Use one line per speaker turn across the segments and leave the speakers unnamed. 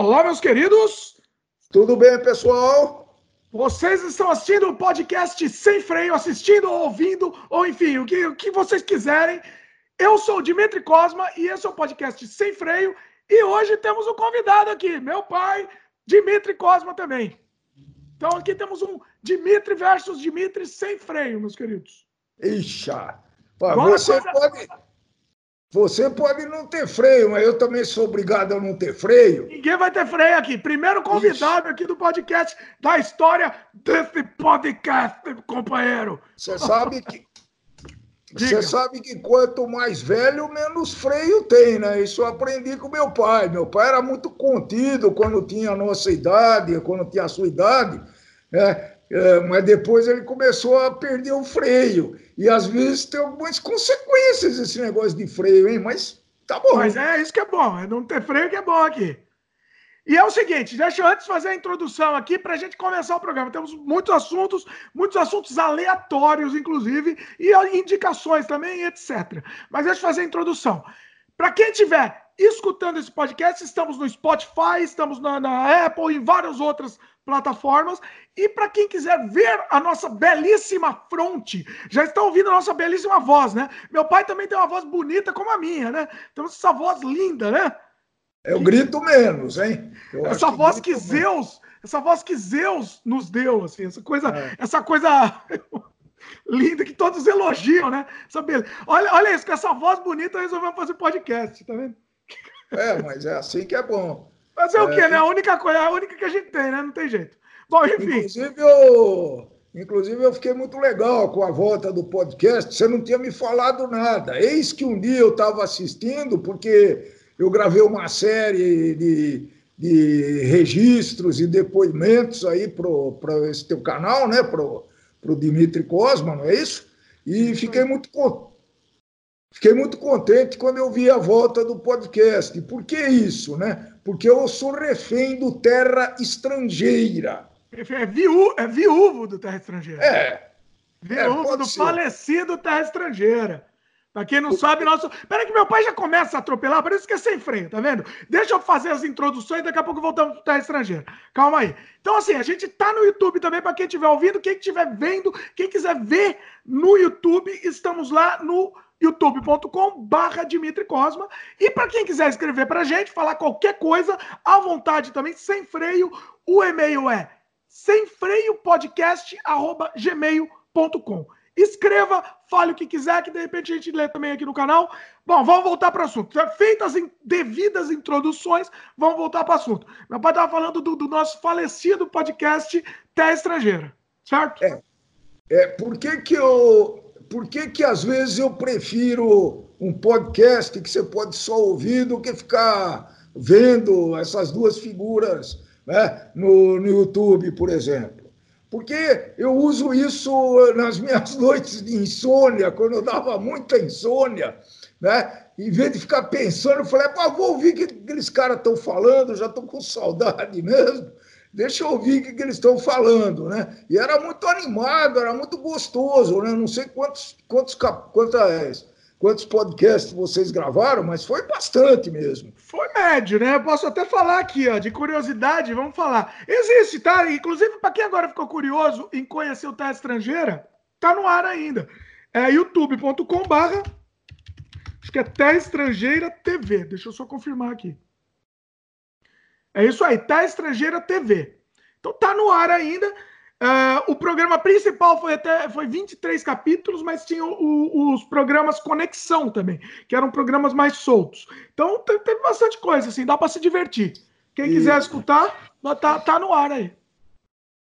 Olá, meus queridos!
Tudo bem, pessoal?
Vocês estão assistindo o podcast Sem Freio, assistindo, ouvindo, ou enfim, o que, o que vocês quiserem. Eu sou o Dimitri Cosma e esse é o podcast Sem Freio. E hoje temos um convidado aqui, meu pai, Dimitri Cosma também. Então aqui temos um Dimitri versus Dimitri sem freio, meus queridos.
Ixa! Você coisa... pode você pode não ter freio, mas eu também sou obrigado a não ter freio.
Ninguém vai ter freio aqui. Primeiro convidado Ixi. aqui do podcast da história desse podcast, companheiro.
Você sabe que você sabe que quanto mais velho, menos freio tem, né? Isso eu aprendi com meu pai. Meu pai era muito contido quando tinha a nossa idade, quando tinha a sua idade, né? É, mas depois ele começou a perder o freio. E às vezes tem algumas consequências esse negócio de freio, hein? Mas tá bom.
Mas é isso que é bom, é não ter freio que é bom aqui. E é o seguinte, deixa eu antes fazer a introdução aqui para a gente começar o programa. Temos muitos assuntos, muitos assuntos aleatórios, inclusive, e indicações também, etc. Mas deixa eu fazer a introdução. Para quem estiver escutando esse podcast, estamos no Spotify, estamos na, na Apple, em várias outras plataformas. E para quem quiser ver a nossa belíssima fronte, já está ouvindo a nossa belíssima voz, né? Meu pai também tem uma voz bonita como a minha, né? Temos essa voz linda, né?
Eu grito menos, hein?
Eu essa voz que, Zeus, essa voz que Zeus nos deu, assim, essa coisa, é. essa coisa linda que todos elogiam, né? Sabe? Olha, olha isso, com essa voz bonita resolvemos fazer podcast, tá vendo?
É, mas é assim que é bom.
Fazer é, o quê, né? A única coisa, a única que a gente tem, né? Não tem jeito.
Bom, enfim. Inclusive, eu, inclusive, eu fiquei muito legal com a volta do podcast. Você não tinha me falado nada. Eis que um dia eu estava assistindo, porque eu gravei uma série de, de registros e depoimentos aí para esse teu canal, né? Para o Dimitri Cosma, não é isso? E fiquei muito Fiquei muito contente quando eu vi a volta do podcast. Por que isso, né? Porque eu sou refém do Terra Estrangeira.
É, viú, é viúvo do Terra Estrangeira.
É.
Viúvo é, do ser. falecido Terra Estrangeira. Pra quem não sabe, nosso. Peraí, que meu pai já começa a atropelar, por isso que é sem freio, tá vendo? Deixa eu fazer as introduções, daqui a pouco voltamos pro Terra Estrangeira. Calma aí. Então, assim, a gente tá no YouTube também, para quem estiver ouvindo, quem estiver vendo, quem quiser ver no YouTube, estamos lá no youtube.com barra Dimitri Cosma. E para quem quiser escrever para a gente, falar qualquer coisa, à vontade também, sem freio, o e-mail é semfreiopodcast.gmail.com. Escreva, fale o que quiser, que de repente a gente lê também aqui no canal. Bom, vamos voltar para o assunto. Feitas as devidas introduções, vamos voltar para o assunto. Meu pai estava falando do, do, nosso falecido podcast Terra Estrangeira, certo?
É, é por que, que eu por que, que às vezes eu prefiro um podcast que você pode só ouvir do que ficar vendo essas duas figuras né, no, no YouTube, por exemplo? Porque eu uso isso nas minhas noites de insônia, quando eu dava muita insônia, né? Em vez de ficar pensando, eu falei, vou ouvir o que aqueles caras estão falando, já estou com saudade mesmo deixa eu ouvir o que, que eles estão falando, né? E era muito animado, era muito gostoso, né? Não sei quantos, quantos, quantas, quantos podcasts vocês gravaram, mas foi bastante mesmo.
Foi médio, né? Eu posso até falar aqui, ó, de curiosidade, vamos falar. Existe, tá? Inclusive, para quem agora ficou curioso em conhecer o Terra Estrangeira, tá no ar ainda. É youtube.com barra acho que é Terra Estrangeira TV. Deixa eu só confirmar aqui. É isso aí, Tá Estrangeira TV. Então tá no ar ainda. Uh, o programa principal foi até foi 23 capítulos, mas tinha o, o, os programas Conexão também, que eram programas mais soltos. Então teve bastante coisa, assim, dá para se divertir. Quem e... quiser escutar, tá, tá no ar aí.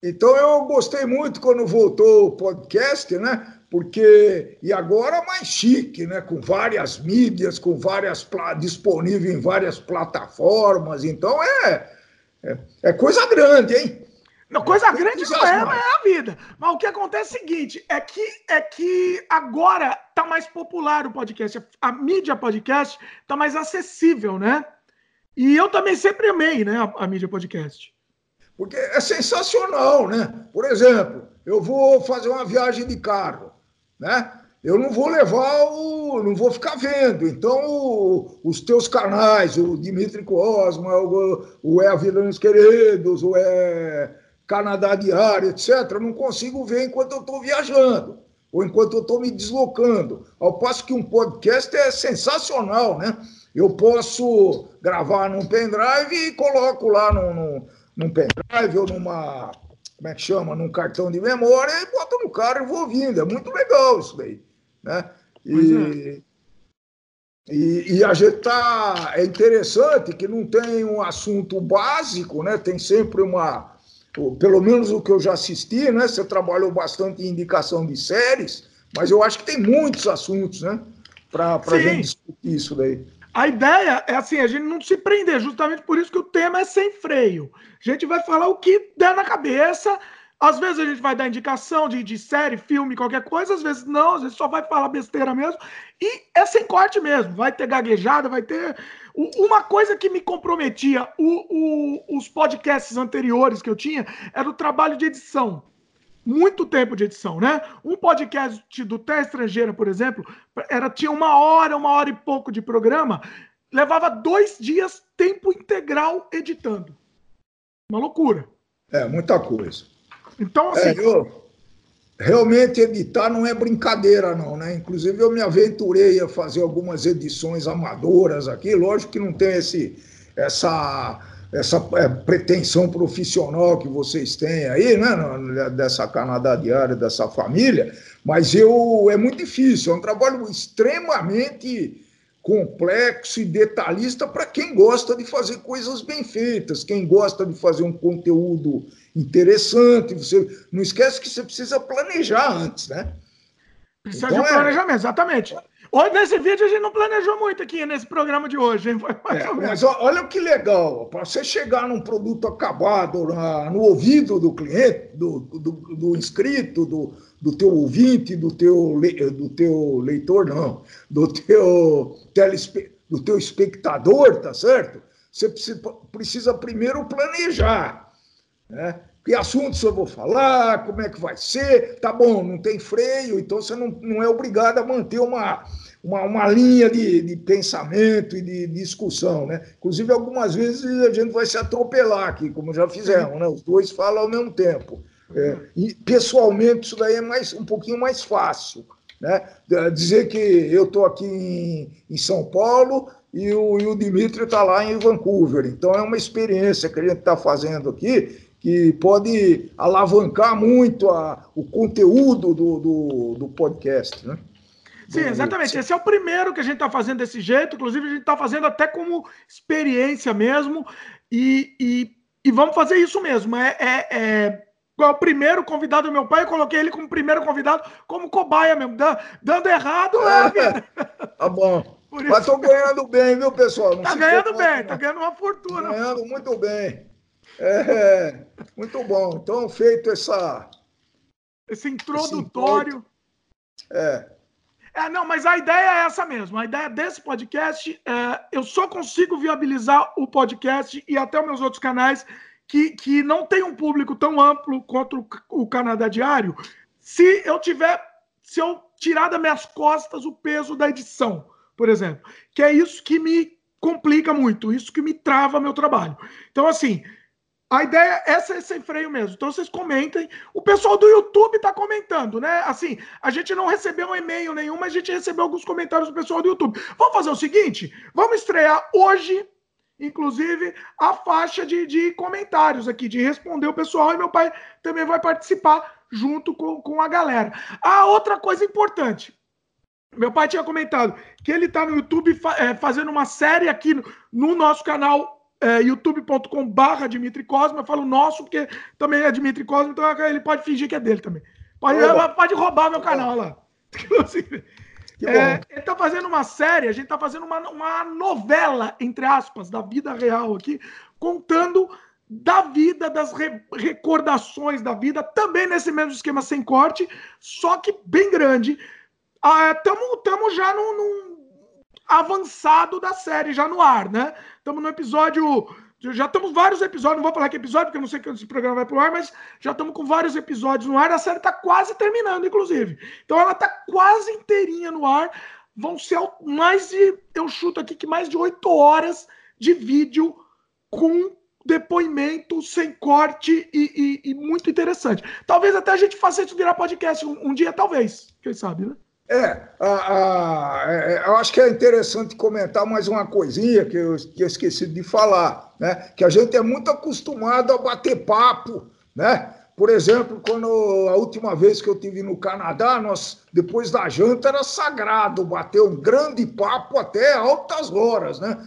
Então eu gostei muito quando voltou o podcast, né? Porque e agora mais chique, né? Com várias mídias, com várias disponível em várias plataformas. Então é, é, é coisa grande, hein?
Não, coisa é, grande não é, é a vida. Mas o que acontece é o seguinte: é que, é que agora tá mais popular o podcast. A mídia podcast tá mais acessível, né? E eu também sempre amei, né, a, a mídia podcast.
Porque é sensacional, né? Por exemplo, eu vou fazer uma viagem de carro né? eu não vou levar o. não vou ficar vendo. Então, o, os teus canais, o Dimitri Cosma, o, o É a Queridos, o É Canadá Diário, etc., não consigo ver enquanto eu estou viajando ou enquanto eu estou me deslocando. Ao passo que um podcast é sensacional, né? Eu posso gravar num pendrive e coloco lá num, num, num pendrive ou numa, como é que chama, num cartão de memória e boto no carro e vou ouvindo. É muito legal isso daí, né? E, é. e, e, a gente tá é interessante que não tem um assunto básico, né? Tem sempre uma pelo menos o que eu já assisti, né? Você trabalhou bastante em indicação de séries, mas eu acho que tem muitos assuntos, né? Para a gente discutir isso daí.
A ideia é assim, a gente não se prender, justamente por isso que o tema é sem freio. A gente vai falar o que der na cabeça. Às vezes a gente vai dar indicação de, de série, filme, qualquer coisa, às vezes não, às vezes só vai falar besteira mesmo. E é sem corte mesmo. Vai ter gaguejada, vai ter uma coisa que me comprometia, o, o, os podcasts anteriores que eu tinha, era o trabalho de edição. Muito tempo de edição, né? Um podcast do Té Estrangeira, por exemplo, era, tinha uma hora, uma hora e pouco de programa, levava dois dias, tempo integral editando. Uma loucura.
É, muita coisa.
Então, assim.
É, eu, realmente editar não é brincadeira, não, né? Inclusive, eu me aventurei a fazer algumas edições amadoras aqui. Lógico que não tem esse, essa, essa é, pretensão profissional que vocês têm aí, né? Dessa Canadá Diária, dessa família, mas eu é muito difícil. É um trabalho extremamente complexo e detalhista para quem gosta de fazer coisas bem feitas, quem gosta de fazer um conteúdo interessante. Você não esquece que você precisa planejar antes, né?
Precisa então, de um é... planejamento, exatamente. Hoje, nesse vídeo, a gente não planejou muito aqui nesse programa de hoje, hein?
É, mas olha que legal, para você chegar num produto acabado na, no ouvido do cliente, do, do, do inscrito, do, do teu ouvinte, do teu, do teu leitor, não, do teu, telespe, do teu espectador, tá certo? Você precisa, primeiro planejar, né? Que assuntos eu vou falar, como é que vai ser, tá bom, não tem freio, então você não, não é obrigado a manter uma, uma, uma linha de, de pensamento e de, discussão, né? Inclusive, algumas vezes a gente vai se atropelar aqui, como já fizemos, né? Os dois falam ao mesmo tempo. É, e pessoalmente isso daí é mais, um pouquinho mais fácil. Né? Dizer que eu estou aqui em, em, São Paulo e o, e o Dimitri está lá em Vancouver. Então é uma experiência que a gente está fazendo aqui que pode alavancar muito a, o conteúdo do, do, do podcast. Né?
Sim, exatamente. Esse é o primeiro que a gente está fazendo desse jeito. Inclusive, a gente está fazendo até como experiência mesmo. E, e, e, vamos fazer isso mesmo. É, é, é é o primeiro convidado do meu pai, eu coloquei ele como primeiro convidado, como cobaia mesmo. Dando errado,
é, Tá bom. Mas tô ganhando bem, viu, pessoal?
Não tá ganhando bem, não. tá ganhando uma fortuna.
Ganhando muito bem. É, muito bom. Então, feito essa.
Esse introdutório.
É.
É, não, mas a ideia é essa mesmo. A ideia desse podcast é eu só consigo viabilizar o podcast e até os meus outros canais que, que não tem um público tão amplo quanto o, Canadá Diário, se eu tiver, se eu tirar das minhas costas o peso da edição, por exemplo, que é isso que me complica muito, isso que me trava meu trabalho. Então, assim, a ideia essa é sem freio mesmo. Então vocês comentem. O pessoal do YouTube está comentando, né? Assim, a gente não recebeu um e-mail nenhum, mas a gente recebeu alguns comentários do pessoal do YouTube. Vamos fazer o seguinte: vamos estrear hoje inclusive, a faixa de, de comentários aqui, de responder o pessoal, e meu pai também vai participar junto com, com a galera. A outra coisa importante. Meu pai tinha comentado que ele está no YouTube fa é, fazendo uma série aqui no, no nosso canal é, youtube.com barra Dimitri Cosma. Eu falo nosso, porque também é Dimitri Cosma, então ele pode fingir que é dele também. Pode, pode roubar meu canal lá. É, ele está fazendo uma série, a gente está fazendo uma, uma novela, entre aspas, da vida real aqui, contando da vida, das re, recordações da vida, também nesse mesmo esquema sem corte, só que bem grande. Estamos ah, já no, no, avançado da série, já no ar, né? Estamos no episódio Já estamos vários episódios, não vou falar que episódio, porque eu não sei que esse programa vai pro ar, mas já estamos com vários episódios no ar. A série está quase terminando, inclusive. Então ela está quase inteirinha no ar. Vão ser mais de, eu chuto aqui que mais de oito horas de vídeo com depoimento sem corte e, e, e, muito interessante. Talvez até a gente faça isso virar podcast um, um dia, talvez. Quem sabe, né?
É, a, a, é, eu acho que é interessante comentar mais uma coisinha que eu, que eu esqueci de falar, né? Que a gente é muito acostumado a bater papo, né? Por exemplo, quando a última vez que eu tive no Canadá, nós depois da janta era sagrado bater um grande papo até altas horas, né?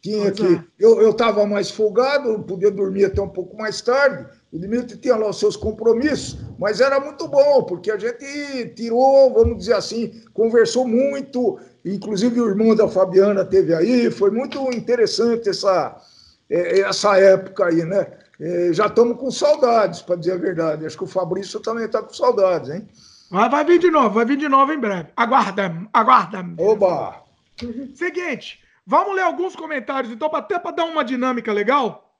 Tinha que. É. Eu estava mais folgado, podia dormir até um pouco mais tarde. O Dimitri tinha lá os seus compromissos, mas era muito bom, porque a gente tirou, vamos dizer assim, conversou muito. Inclusive o irmão da Fabiana teve aí. Foi muito interessante essa, é, essa época aí, né? É, já estamos com saudades, para dizer a verdade. Acho que o Fabrício também está com saudades, hein?
Mas vai vir de novo, vai vir de novo em breve. Aguarda, aguarda.
Oba!
Seguinte. Vamos ler alguns comentários, então, até para dar uma dinâmica legal.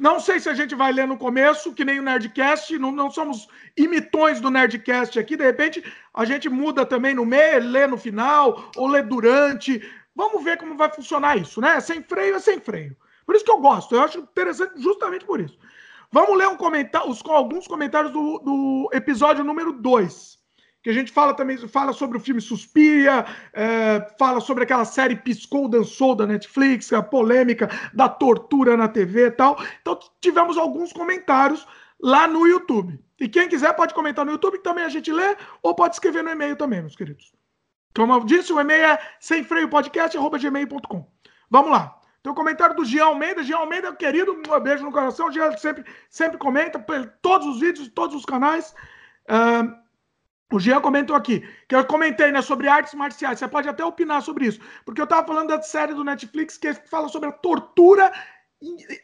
Não sei se a gente vai ler no começo, que nem o Nerdcast, não, não somos imitões do Nerdcast aqui, de repente a gente muda também no meio, lê no final, ou lê durante. Vamos ver como vai funcionar isso, né? Sem freio é sem freio. Por isso que eu gosto, eu acho interessante justamente por isso. Vamos ler um os, alguns comentários do, do episódio número 2 que a gente fala também, fala sobre o filme Suspiria, é, fala sobre aquela série Piscou, Dançou da Netflix, a polêmica da tortura na TV e tal. Então tivemos alguns comentários lá no YouTube. E quem quiser pode comentar no YouTube, que também a gente lê, ou pode escrever no e-mail também, meus queridos. Como eu disse, o e-mail é semfreiopodcast.gmail.com. Vamos lá. Tem o um comentário do Jean Almeida. Jean Almeida, querido, um beijo no coração. O Jean sempre, sempre comenta todos os vídeos, todos os canais. Uh, o Jean comentou aqui, que eu comentei né, sobre artes marciais. Você pode até opinar sobre isso, porque eu estava falando da série do Netflix que fala sobre a tortura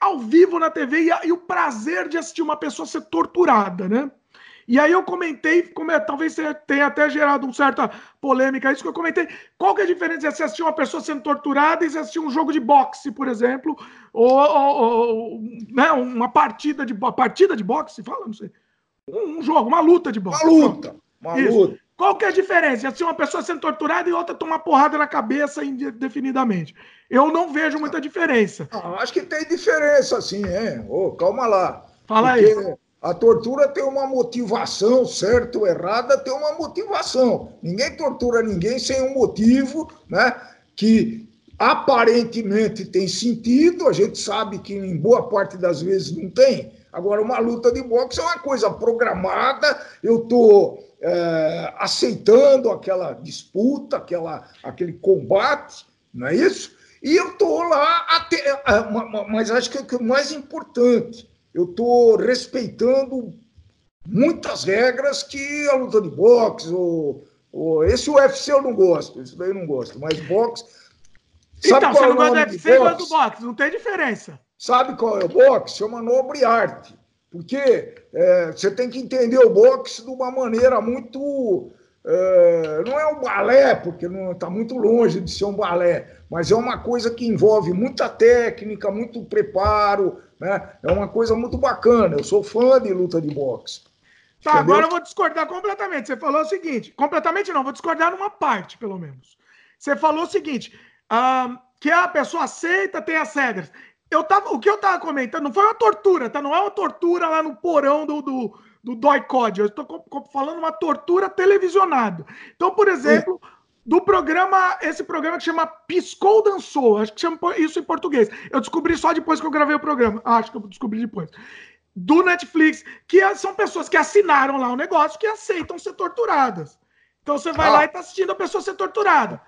ao vivo na TV e, a, e, o prazer de assistir uma pessoa ser torturada, né? E aí eu comentei, como é, talvez tenha até gerado uma certa polêmica isso que eu comentei. Qual que é a diferença de assistir uma pessoa sendo torturada e assistir um jogo de boxe, por exemplo, ou, ou, ou né, uma partida de partida de boxe, fala, não sei, um, um jogo, uma luta de boxe.
Uma luta. Uma Isso. luta.
Qual que é a diferença? Assim, uma pessoa sendo torturada e outra tomar porrada na cabeça indefinidamente. Eu não vejo muita diferença.
Ah, acho que tem diferença, sim, hein? Oh, calma lá.
Fala Porque aí.
A tortura tem uma motivação, certo ou errada, tem uma motivação. Ninguém tortura ninguém sem um motivo, né? Que aparentemente tem sentido, a gente sabe que em boa parte das vezes não tem. Agora, uma luta de boxe é uma coisa programada, eu estou é, aceitando aquela disputa, aquela, aquele combate, não é isso? E eu estou lá, até, é, mas acho que é o mais importante, eu estou respeitando muitas regras que a luta de boxe, ou, ou, esse UFC eu não gosto, isso daí eu não gosto, mas boxe.
Sabe então, você não gosta do UFC e gosta do boxe, não tem diferença.
Sabe qual é o boxe? É uma nobre arte. Porque é, você tem que entender o boxe de uma maneira muito. É, não é um balé, porque está muito longe de ser um balé, mas é uma coisa que envolve muita técnica, muito preparo, né? é uma coisa muito bacana. Eu sou fã de luta de boxe.
Tá, entendeu? agora eu vou discordar completamente. Você falou o seguinte: completamente não, vou discordar numa parte, pelo menos. Você falou o seguinte: ah, que a pessoa aceita, tem as regras eu tava, o que eu tava comentando não foi uma tortura, tá? Não é uma tortura lá no porão do, do, do Dói Code. Eu estou falando uma tortura televisionada. Então, por exemplo, do programa, esse programa que chama Piscou Dançou, acho que chama isso em português. Eu descobri só depois que eu gravei o programa. Ah, acho que eu descobri depois. Do Netflix, que são pessoas que assinaram lá o negócio que aceitam ser torturadas. Então você vai ah. lá e tá assistindo a pessoa ser torturada.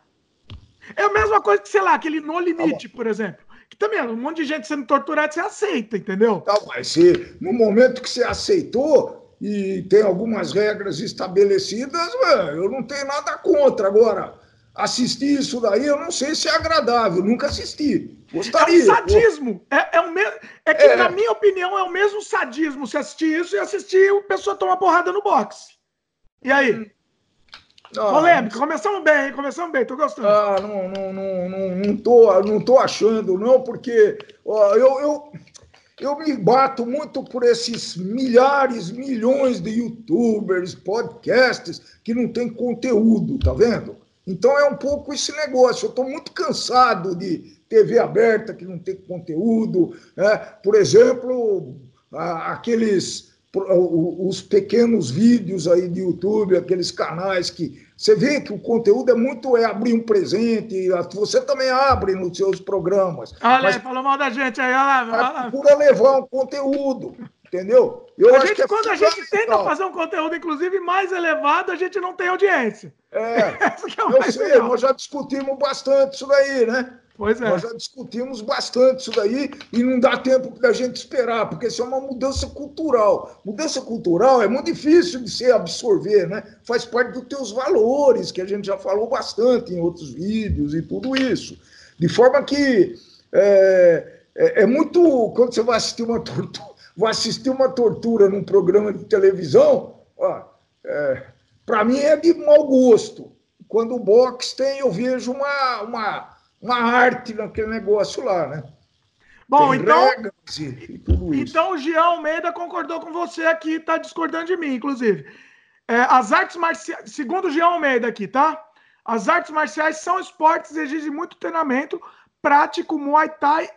É a mesma coisa que, sei lá, aquele No Limite, tá por exemplo que também um monte de gente sendo torturada, você aceita, entendeu?
Tá, mas se no momento que você aceitou e tem algumas regras estabelecidas, eu não tenho nada contra. Agora, assistir isso daí, eu não sei se é agradável, nunca assisti. Gostaria.
É um sadismo. É, é, o me... é que, é. na minha opinião, é o mesmo sadismo se assistir isso e assistir o pessoa tomar porrada no boxe. E aí? Ah, Polêmica, começamos bem? Começamos bem, tô gostando.
Ah, não, não, não, não, não, tô, não tô achando, não, porque ó, eu, eu, eu me bato muito por esses milhares, milhões de youtubers, podcasts que não tem conteúdo, tá vendo? Então é um pouco esse negócio. Eu estou muito cansado de TV aberta que não tem conteúdo. Né? Por exemplo, aqueles os pequenos vídeos aí de YouTube, aqueles canais que você vê que o conteúdo é muito é abrir um presente, você também abre nos seus programas.
Olha mas, aí, falou mal da gente aí, olha
lá. Procura levar um conteúdo, entendeu?
Eu a gente, é quando a gente tenta fazer um conteúdo, inclusive, mais elevado, a gente não tem audiência.
É, é eu sei, legal. nós já discutimos bastante isso daí, né?
Pois é.
Nós já discutimos bastante isso daí e não dá tempo da gente esperar, porque isso é uma mudança cultural. Mudança cultural é muito difícil de se absorver, né? Faz parte dos teus valores, que a gente já falou bastante em outros vídeos e tudo isso. De forma que é, é, é muito. Quando você vai assistir uma tortura, vai assistir uma tortura num programa de televisão, é, para mim é de mau gosto. Quando o box tem, eu vejo uma, uma uma arte naquele negócio lá, né?
Bom, Tem então. então o Jean Almeida concordou com você aqui, está discordando de mim, inclusive. É, as artes marciais, segundo o Jean Almeida aqui, tá? As artes marciais são esportes exigem muito treinamento, prático Muay Thai.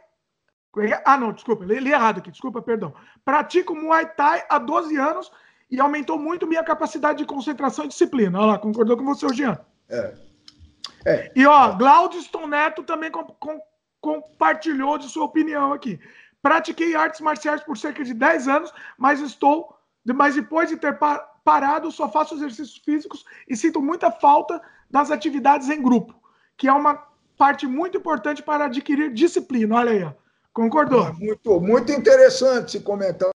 Ah, não, desculpa, li, li errado aqui, desculpa, perdão. Pratico Muay Thai há 12 anos e aumentou muito minha capacidade de concentração e disciplina. Olha lá, concordou com você, Jean. É. É. E ó, Glaudston Neto também com, com, compartilhou de sua opinião aqui. Pratiquei artes marciais por cerca de 10 anos, mas estou, mas depois de ter parado, só faço exercícios físicos e sinto muita falta das atividades em grupo, que é uma parte muito importante para adquirir disciplina. Olha aí, ó. concordou?
Muito, muito interessante esse comentário.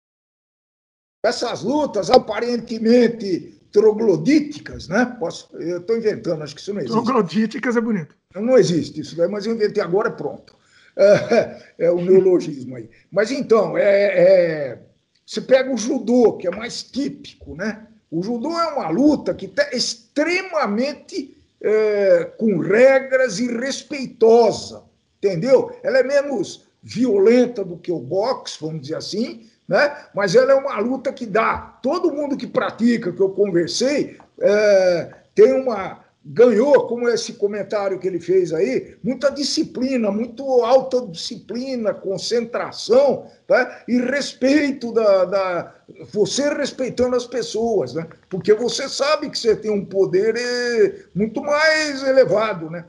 Essas lutas aparentemente troglodíticas, né? Posso, eu estou inventando, acho que isso não existe.
Troglodíticas é bonito.
Não existe isso daí, mas eu inventei agora, pronto. É, é o neologismo aí. Mas então, é, é, você pega o judô, que é mais típico, né? O judô é uma luta que está extremamente é, com regras e respeitosa, entendeu? Ela é menos violenta do que o boxe, vamos dizer assim, né? mas ela é uma luta que dá. Todo mundo que pratica, que eu conversei, é, tem uma. Ganhou, como esse comentário que ele fez aí, muita disciplina, muito alta disciplina, concentração tá? e respeito da, da. Você respeitando as pessoas, né? porque você sabe que você tem um poder é, muito mais elevado. Né?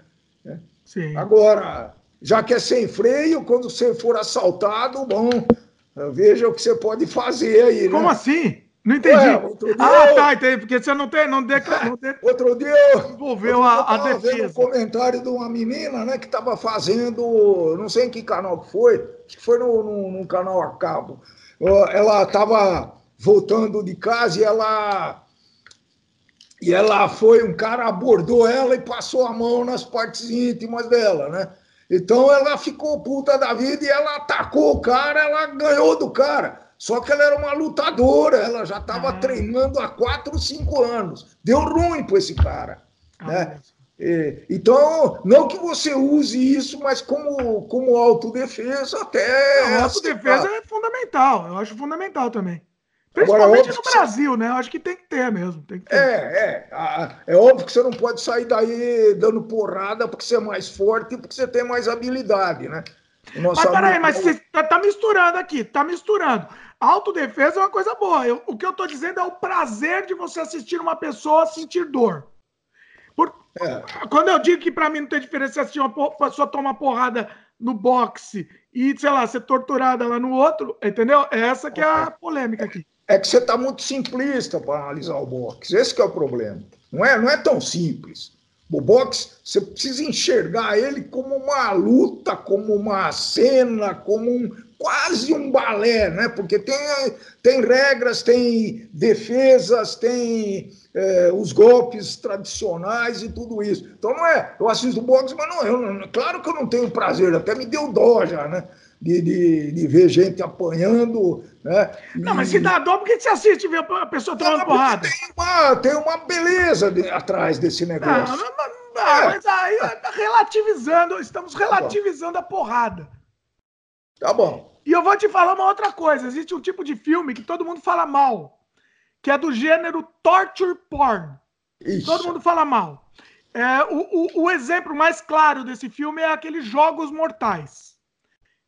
Sim. Agora, já que é sem freio, quando você for assaltado, bom, Veja o que você pode fazer aí.
Como né? assim? Não entendi. Ué, ah, eu... tá, entendi. Porque você não tem. Não. De...
Outro dia eu. Envolveu a, a defesa. um comentário de uma menina, né, que estava fazendo. Não sei em que canal que foi. Acho que foi no, no, no canal a cabo. Ela estava voltando de casa e ela. E ela foi, um cara abordou ela e passou a mão nas partes íntimas dela, né? Então ela ficou puta da vida e ela atacou o cara, ela ganhou do cara. Só que ela era uma lutadora, ela já estava ah. treinando há 4, 5 anos. Deu ruim para esse cara. Ah, né? É, então, não que você use isso, mas como, como autodefesa, até.
Não, autodefesa é fundamental, eu acho fundamental também. Principalmente Agora, no Brasil, né? Eu acho que tem que ter mesmo. Que ter.
É, é. É óbvio que você não pode sair daí dando porrada porque você é mais forte e porque você tem mais habilidade, né?
Mas peraí, mas você tá, tá, misturando aqui, tá misturando. Autodefesa é uma coisa boa. Eu, o que eu tô dizendo é o prazer de você assistir uma pessoa sentir dor. Por, é. Quando eu digo que para mim não tem diferença assistir uma pessoa tomar porrada no boxe e, sei lá, ser torturada lá no outro, entendeu? Essa que é a polêmica aqui
é que você está muito simplista para analisar o boxe. Esse é o problema. Não é, não é tão simples. O boxe, você precisa enxergar ele como uma luta, como uma cena, como um quase um balé, né? Porque tem, tem regras, tem defesas, tem é, os golpes tradicionais e tudo isso. Então não é, eu assisto boxe, mas não, eu, claro que eu não tenho prazer, até me deu dó já, né? De, de, de ver gente apanhando, né?
Não, mas se dá dó, por que você assiste ver a pessoa tomando porrada?
Tem uma, tem uma beleza de, atrás desse negócio.
Não, não, não, não é. mas aí tá relativizando, estamos tá relativizando tá a porrada.
Tá bom.
E eu vou te falar uma outra coisa: existe um tipo de filme que todo mundo fala mal, que é do gênero torture porn. Isso. Todo mundo fala mal. É, o, o, o, exemplo mais claro desse filme é aqueles Jogos Mortais.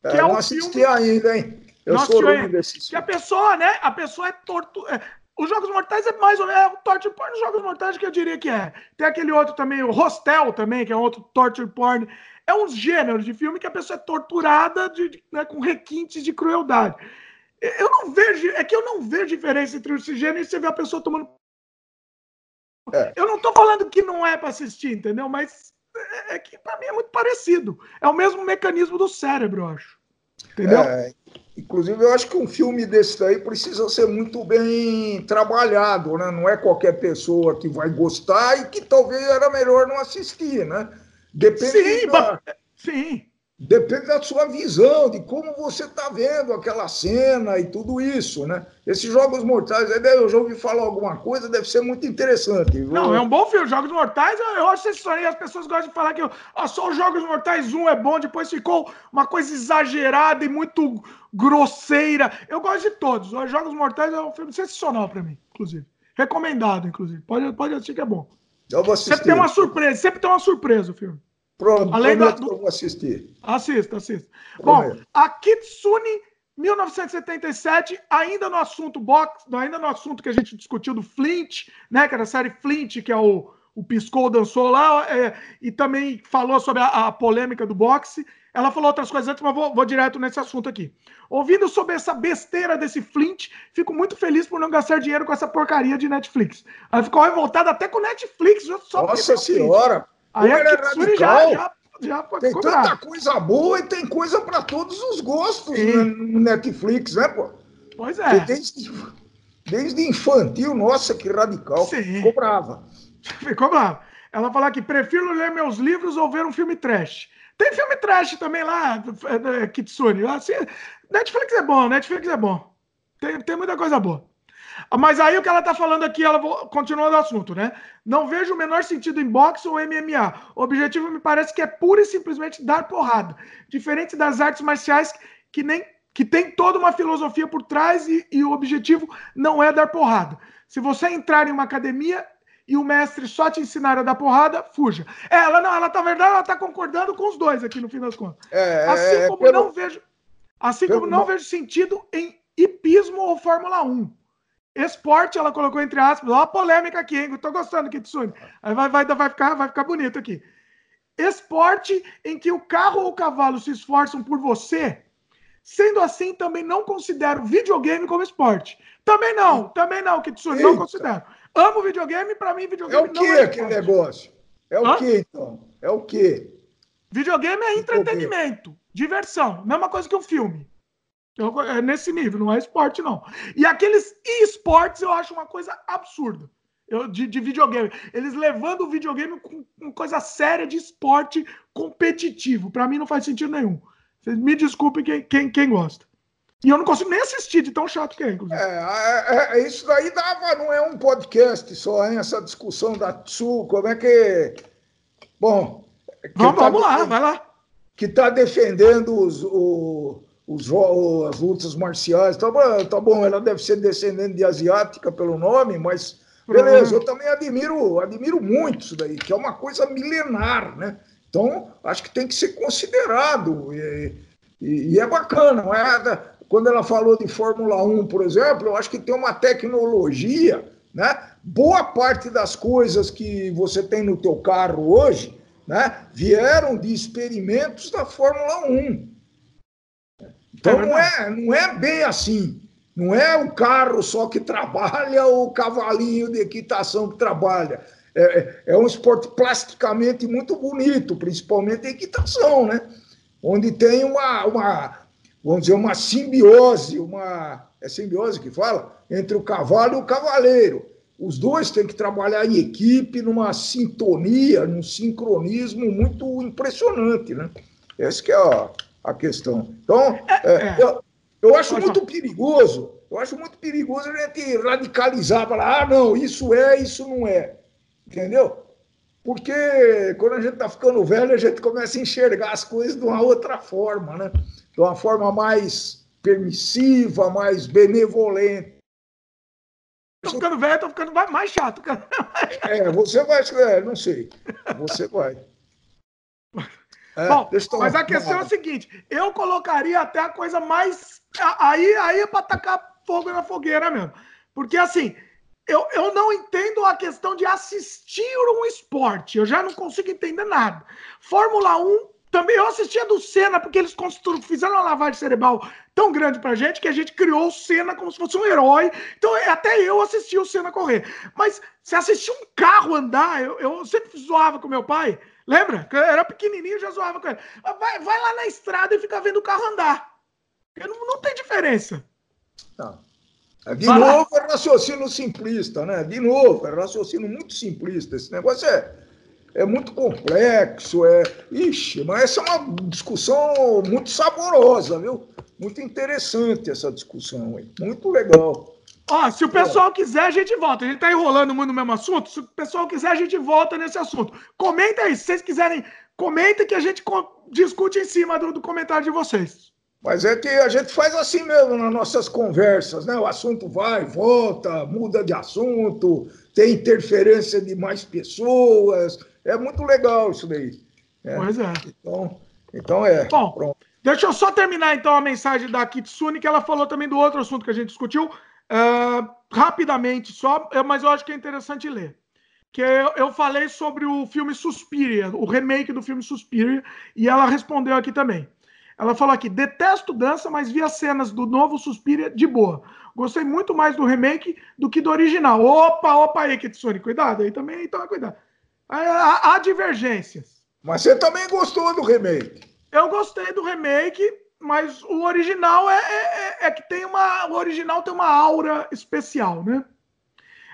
É, que é, é um não assisti filme... ainda, hein? Eu sou ruim desse
Que a pessoa, né? A pessoa é torto. É, os Jogos Mortais é mais ou menos é o torture porn dos Jogos Mortais que eu diria que é. Tem aquele outro também, o Hostel também, que é outro torture porn. É um gênero de filme que a pessoa é torturada de, de, né, com requintes de crueldade. Eu não vejo, é que eu não vejo diferença entre esse gênero e você vê a pessoa tomando. É. Eu não tô falando que não é para assistir, entendeu? Mas é, é que para mim é muito parecido. É o mesmo mecanismo do cérebro, eu acho. Entendeu? É,
inclusive, eu acho que um filme desse daí precisa ser muito bem trabalhado, né? Não é qualquer pessoa que vai gostar e que talvez era melhor não assistir, né? Depende
sim, da... sim.
Depende da sua visão, de como você está vendo aquela cena e tudo isso, né? Esses Jogos Mortais, eu já ouvi falar alguma coisa, deve ser muito interessante.
Não, é um bom filme. Jogos Mortais, eu acho que as pessoas gostam de falar que ó, só os Jogos Mortais 1 é bom, depois ficou uma coisa exagerada e muito grosseira. Eu gosto de todos. Os Jogos Mortais é um filme sensacional para mim, inclusive. Recomendado, inclusive. Pode, pode assistir que é bom.
Eu vou assistir.
Sempre tem uma surpresa, sempre tem uma surpresa o filme.
Pronto, Além do... eu vou assistir.
Assista, assista. Bom, a Kitsune 1977, ainda no assunto box, ainda no assunto que a gente discutiu do Flint, né? Que era a série Flint, que é o, o Piscou dançou lá, é, e também falou sobre a, a, polêmica do boxe. Ela falou outras coisas antes, mas vou, vou direto nesse assunto aqui. Ouvindo sobre essa besteira desse Flint, fico muito feliz por não gastar dinheiro com essa porcaria de Netflix. Ela ficou revoltada até com Netflix.
Só Nossa senhora!
Aí a é Kitsune já, já, já
Tem tanta coisa boa e tem coisa para todos os gostos né, no Netflix, né, pô?
Pois é.
Desde, desde infantil, nossa, que radical. Sim. Ficou brava.
Ficou brava. Ela fala que prefiro ler meus livros ou ver um filme trash. Tem filme trash também lá, Kitsune. Assim, Netflix é bom, Netflix é bom. Tem, tem muita coisa boa. Mas aí o que ela está falando aqui, ela continua no assunto, né? Não vejo o menor sentido em boxe ou MMA. O objetivo me parece que é pura e simplesmente dar porrada. Diferente das artes marciais que nem que tem toda uma filosofia por trás e, e o objetivo não é dar porrada. Se você entrar em uma academia e o mestre só te ensinar a dar porrada, fuja. É, ela não, ela tá verdade, ela tá concordando com os dois aqui no fim das contas. É, assim é, como pelo, não vejo, assim como não vejo sentido em hipismo ou Fórmula 1. Esporte, ela colocou entre aspas. Olha a polêmica aqui, hein? Eu tô gostando, Kitsune. Aí vai, vai, vai, ficar, vai ficar bonito aqui. Esporte em que o carro ou o cavalo se esforçam por você. Sendo assim, também não considero videogame como esporte. Também não, também não, Kitsune, Eita. não considero. Amo videogame, para mim, videogame
é o que é aquele negócio? É o Hã? que, então? É o que?
Videogame é entretenimento, diversão. Mesma coisa que um filme. Eu, é nesse nível, não é esporte, não. E aqueles esportes eu acho uma coisa absurda. Eu, de, de videogame. Eles levando o videogame com, com coisa séria de esporte competitivo. Para mim não faz sentido nenhum. Vocês me desculpem quem, quem, quem gosta. E eu não consigo nem assistir de tão chato que é, inclusive.
É, é, é, isso daí dava, não é um podcast só, hein? Essa discussão da Tsu, como é que. Bom.
Vamos, tá vamos lá, vai lá.
Que está defendendo os, o, os, as lutas marciais. Tá bom, tá bom, ela deve ser descendente de asiática pelo nome, mas beleza, uhum. eu também admiro, admiro muito isso daí, que é uma coisa milenar, né? Então, acho que tem que ser considerado. E, e, e é bacana, não é? Quando ela falou de Fórmula 1, por exemplo, eu acho que tem uma tecnologia, né? Boa parte das coisas que você tem no teu carro hoje, né, vieram de experimentos da Fórmula 1. Então é não, é, não é bem assim. Não é o carro só que trabalha ou o cavalinho de equitação que trabalha. É, é, é um esporte plasticamente muito bonito, principalmente a equitação, né? Onde tem uma, uma, vamos dizer, uma simbiose, uma é simbiose que fala entre o cavalo e o cavaleiro. Os dois têm que trabalhar em equipe, numa sintonia, num sincronismo muito impressionante, né? Essa que é a, a questão. Então, é, é, eu, eu acho muito perigoso, eu acho muito perigoso a gente radicalizar, falar, ah, não, isso é, isso não é. Entendeu? Porque quando a gente está ficando velho, a gente começa a enxergar as coisas de uma outra forma, né? De uma forma mais permissiva, mais benevolente.
Estou ficando velho, estou ficando mais chato.
É, você vai, é, não sei. Você vai.
É, Bom, mas a questão é a seguinte: eu colocaria até a coisa mais. Aí, aí é para tacar fogo na fogueira mesmo. Porque assim, eu, eu não entendo a questão de assistir um esporte. Eu já não consigo entender nada. Fórmula 1, também eu assistia do Senna, porque eles fizeram uma lavagem cerebral tão grande pra gente que a gente criou o Senna como se fosse um herói. Então, é, até eu assisti o Senna correr. Mas se assistir um carro andar, eu, eu sempre zoava com meu pai. Lembra? Eu era pequenininho, já zoava com ele. Vai, vai lá na estrada e fica vendo o carro andar. Não, não tem diferença.
Não. De Fala. novo é raciocínio simplista, né? De novo, é raciocínio muito simplista. Esse negócio é, é muito complexo, é. Ixi, mas essa é uma discussão muito saborosa, viu? Muito interessante essa discussão aí. Muito legal.
Ó, se o pessoal quiser, a gente volta. A gente tá enrolando muito no mesmo assunto. Se o pessoal quiser, a gente volta nesse assunto. Comenta aí, se vocês quiserem, comenta que a gente discute em cima do, do comentário de vocês.
Mas é que a gente faz assim mesmo nas nossas conversas, né? O assunto vai, volta, muda de assunto, tem interferência de mais pessoas. É muito legal isso daí.
Né? Pois é.
Então, então é.
Bom, pronto. deixa eu só terminar então a mensagem da Kitsune, que ela falou também do outro assunto que a gente discutiu. Uh, rapidamente só, mas eu acho que é interessante ler. Que eu, eu falei sobre o filme Suspiria, o remake do filme Suspiria, e ela respondeu aqui também. Ela falou aqui: detesto dança, mas vi as cenas do novo Suspiria de boa. Gostei muito mais do remake do que do original. Opa, opa aí, Kitsune, cuidado aí também, toma cuidado. Há, há divergências.
Mas você também gostou do remake?
Eu gostei do remake, mas o original é, é, é, que tem uma. O original tem uma aura especial, né?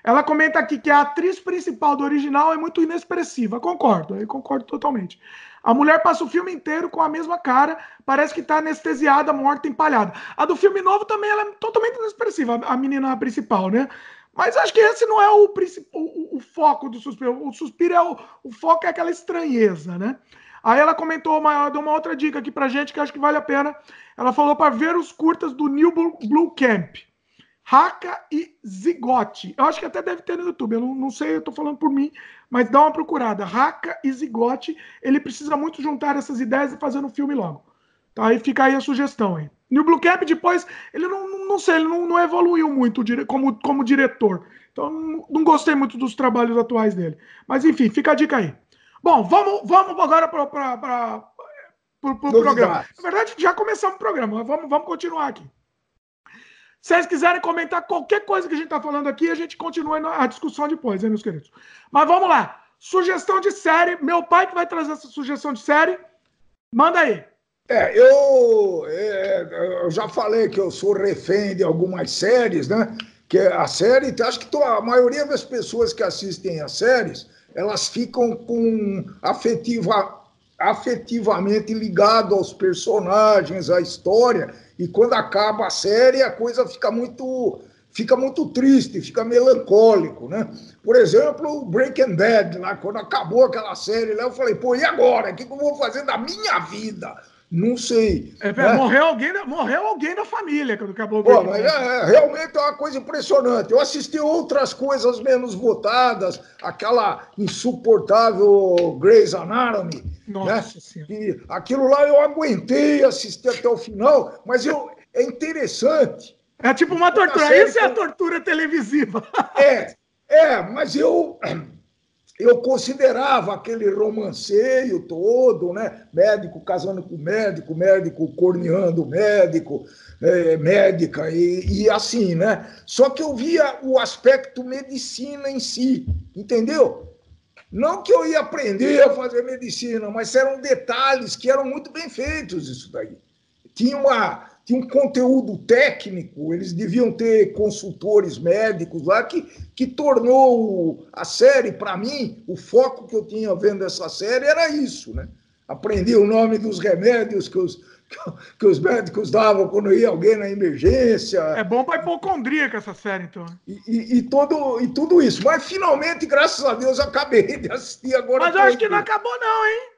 Ela comenta aqui que a atriz principal do original é muito inexpressiva. Concordo, eu concordo totalmente. A mulher passa o filme inteiro com a mesma cara, parece que está anestesiada, morta, empalhada. A do filme novo também ela é totalmente inexpressiva, a menina principal, né? Mas acho que esse não é o, o, o foco do suspiro. O suspiro é o, o foco é aquela estranheza, né? Aí ela comentou, uma, deu uma outra dica aqui pra gente que acho que vale a pena. Ela falou para ver os curtas do New Blue Camp. Haka e Zigote. Eu acho que até deve ter no YouTube, eu não, não sei, eu estou falando por mim, mas dá uma procurada. Haka e Zigote, ele precisa muito juntar essas ideias e fazer um filme logo. Tá, aí fica aí a sugestão. E o Blue Cap depois, ele não, não sei, ele não, não evoluiu muito como, como diretor. Então, não gostei muito dos trabalhos atuais dele. Mas enfim, fica a dica aí. Bom, vamos, vamos agora para o pro programa. Na verdade, já começamos o programa, vamos, vamos continuar aqui. Se vocês quiserem comentar qualquer coisa que a gente está falando aqui, a gente continua a discussão depois, hein, meus queridos? Mas vamos lá. Sugestão de série. Meu pai que vai trazer essa sugestão de série. Manda aí.
É, eu, é, eu já falei que eu sou refém de algumas séries, né? Que a série, acho que a maioria das pessoas que assistem as séries, elas ficam com afetiva, afetivamente ligado aos personagens, à história, e quando acaba a série, a coisa fica muito fica muito triste, fica melancólico, né? Por exemplo, Breaking Bad, lá, quando acabou aquela série, lá, eu falei, pô, e agora? O que, eu vou fazer da minha vida? Não sei.
É, né? morreu, alguém, morreu alguém da família quando acabou
Pô, mas é, é, realmente é uma coisa impressionante. Eu assisti outras coisas menos votadas, aquela insuportável Grey's Anatomy. Nossa né? Senhora. E aquilo lá eu aguentei assistir até o final, mas eu, é interessante.
É tipo uma tortura. Isso é a tortura televisiva.
É, é, mas eu eu considerava aquele romanceio todo, né? Médico casando com médico, médico corneando médico, é, médica e, e, assim, né? Só que eu via o aspecto medicina em si, entendeu? Não que eu ia aprender a fazer medicina, mas eram detalhes que eram muito bem feitos isso daí. Tinha uma, tinha um conteúdo técnico, eles deviam ter consultores médicos lá, que, que tornou a série, para mim, o foco que eu tinha vendo essa série era isso, né? Aprendi o nome dos remédios que os, que os médicos davam quando ia alguém na emergência.
É bom para hipocondríaca essa série, então.
E, e, e, todo, e tudo isso. Mas finalmente, graças a Deus, acabei de assistir agora.
Mas eu acho que não acabou, não, hein?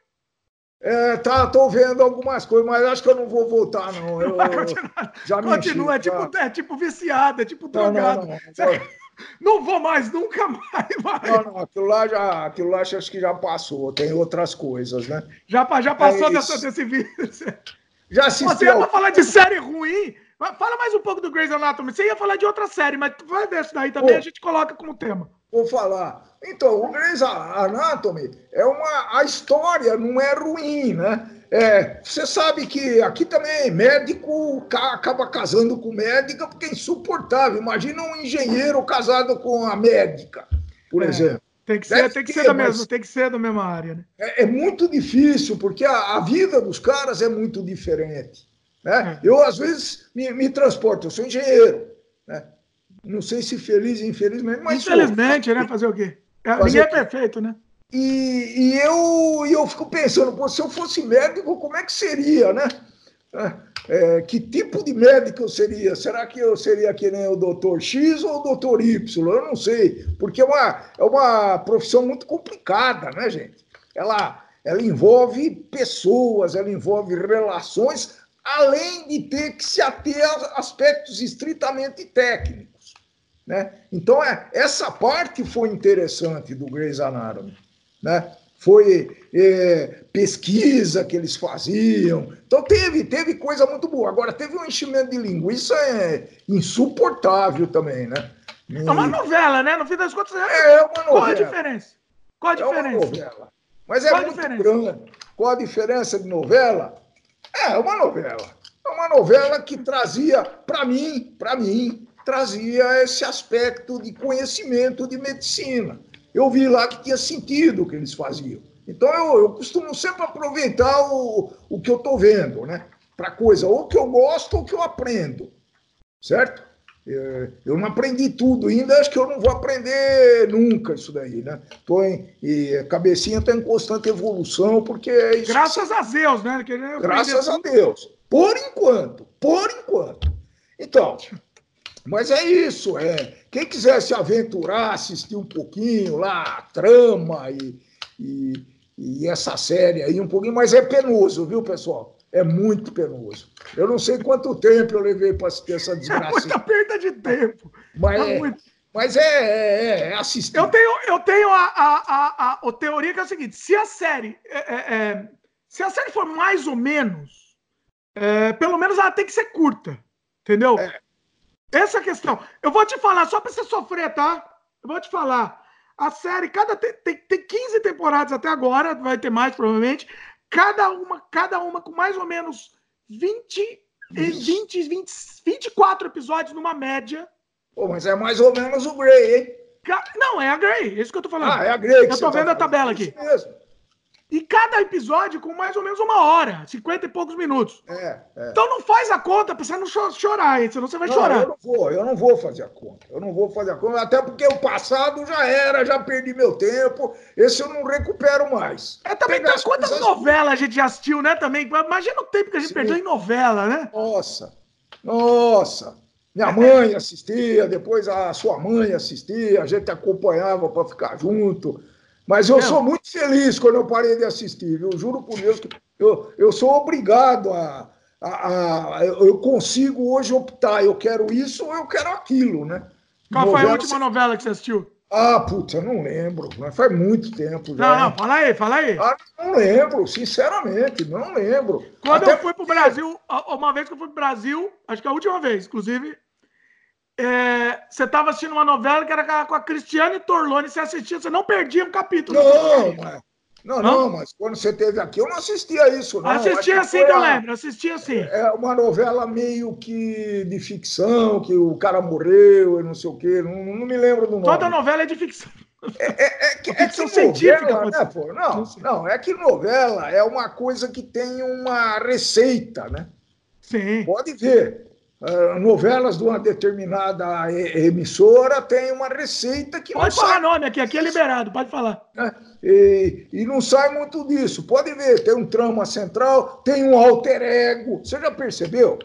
É, tá, tô vendo algumas coisas, mas acho que eu não vou voltar, não. Eu,
já Continua, enchi, é, tipo, é tipo viciado, é tipo drogado. Não, não, não, não, vou mais, nunca mais. Vai.
Não, não, aquilo lá já, aquilo lá acho que já passou, tem outras coisas, né?
Já, já passou é dessa, desse vídeo.
Já assistiu.
Você ia falar de série ruim? Fala mais um pouco do Grey's Anatomy. Você ia falar de outra série, mas vai ver isso daí também, Pô, a gente coloca como tema.
Vou falar. Então, o Grey's Anatomy é uma. A história não é ruim, né? É, você sabe que aqui também médico acaba casando com médica porque é insuportável. Imagina um engenheiro casado com a médica, por é, exemplo.
Tem que ser, tem que ser da mesma, tem que ser da mesma área, né?
É, é muito difícil porque a, a, vida dos caras é muito diferente. Né? É. Eu às vezes me, me transporto, eu sou engenheiro, né? Não sei se feliz ou infelizmente, mas.
Infelizmente, sou. né? Fazer o quê? É, Fazer ninguém é perfeito, né?
E, e, eu, e eu fico pensando, pô, se eu fosse médico, como é que seria, né? É, é, que tipo de médico eu seria? Será que eu seria que nem o doutor X ou o doutor Y? Eu não sei, porque é uma, é uma profissão muito complicada, né, gente? Ela, ela envolve pessoas, ela envolve relações, além de ter que se ater a aspectos estritamente técnicos. Né? Então, é, essa parte foi interessante do Grey's Anatomy. Né? Foi é, pesquisa que eles faziam. Então, teve, teve coisa muito boa. Agora, teve um enchimento de linguiça é, insuportável também. Né?
E... É uma novela, né? No fim das contas,
é, é uma novela. Qual
a diferença? Qual a diferença? É uma
novela. Mas é Qual muito diferença? grande. Qual a diferença de novela? É uma novela. É uma novela que trazia, para mim, para mim, trazia esse aspecto de conhecimento de medicina. Eu vi lá que tinha sentido o que eles faziam. Então eu, eu costumo sempre aproveitar o, o que eu estou vendo, né? Para coisa ou que eu gosto ou que eu aprendo, certo? É, eu não aprendi tudo ainda, acho que eu não vou aprender nunca isso daí, né? Tô em, e a cabecinha está em constante evolução, porque é
isso. Graças a Deus, né?
Graças a Deus. Por enquanto, por enquanto. Então, mas é isso, é. Quem quiser se aventurar, assistir um pouquinho lá, a trama e, e, e essa série aí um pouquinho, mas é penoso, viu, pessoal? É muito penoso. Eu não sei quanto tempo eu levei para assistir essa desgraça. É
muita perda de tempo.
Mas é, é mas é, é, é, assistir.
Eu tenho, eu tenho a, a, a, a, a teoria que é o seguinte: se a série. É, é, é se a série for mais ou menos, é, pelo menos ela tem que ser curta. Entendeu? Essa é a questão. Eu vou te falar, só para você sofrer, tá? Eu vou te falar. A série, cada tem, tem, tem 15 temporadas até agora, vai ter mais provavelmente. Cada uma, cada uma com mais ou menos 20, 20, 20 24 episódios numa média.
Pô, mas é mais ou menos o Grey, hein?
Não, é a Grey, é isso que eu tô falando.
Ah, é a Grey.
Eu tô vendo tá a tabela aqui. Isso mesmo. E cada episódio com mais ou menos uma hora, 50 e poucos minutos.
É, é.
Então não faz a conta pra você não chorar, hein? senão você vai não, chorar.
Eu não vou, eu não vou fazer a conta. Eu não vou fazer a conta, até porque o passado já era, já perdi meu tempo. Esse eu não recupero mais.
É também tá, quantas coisas... novelas a gente já assistiu, né? Também. Imagina o tempo que a gente Sim. perdeu em novela, né?
Nossa, nossa. Minha mãe assistia, depois a sua mãe assistia, a gente acompanhava para ficar junto. Mas eu sou muito feliz quando eu parei de assistir, viu? Juro por Deus que eu, eu sou obrigado a, a, a, Eu consigo hoje optar, eu quero isso ou eu quero aquilo, né?
Qual novela, foi a última novela que você assistiu?
Ah, putz, eu não lembro. Mas faz muito tempo
já. Não, não, fala aí, fala aí.
Ah, não lembro, sinceramente, não lembro.
Quando Até eu fui para o Brasil, uma vez que eu fui para o Brasil, acho que é a última vez, inclusive, é, você estava assistindo uma novela que era com a Cristiane Torlone, você assistia, você não perdia um capítulo.
Não, mas, não, não, mas quando você teve aqui, eu não assistia isso, não.
Assistia assim que eu lembro, assistia assim.
É uma novela meio que de ficção, que o cara morreu e não sei o quê, não, não me lembro do nome.
Toda novela é de ficção.
É, é, é, que, é que científica, né, pô? Não, não, é que novela é uma coisa que tem uma receita, né? Sim. Pode ver. Uh, novelas de uma determinada emissora tem uma receita que
pode falar sai. nome aqui, aqui é liberado, pode falar.
É, e, e, não sai muito disso. Pode ver, tem um trama central, tem um alter ego. Você já percebeu?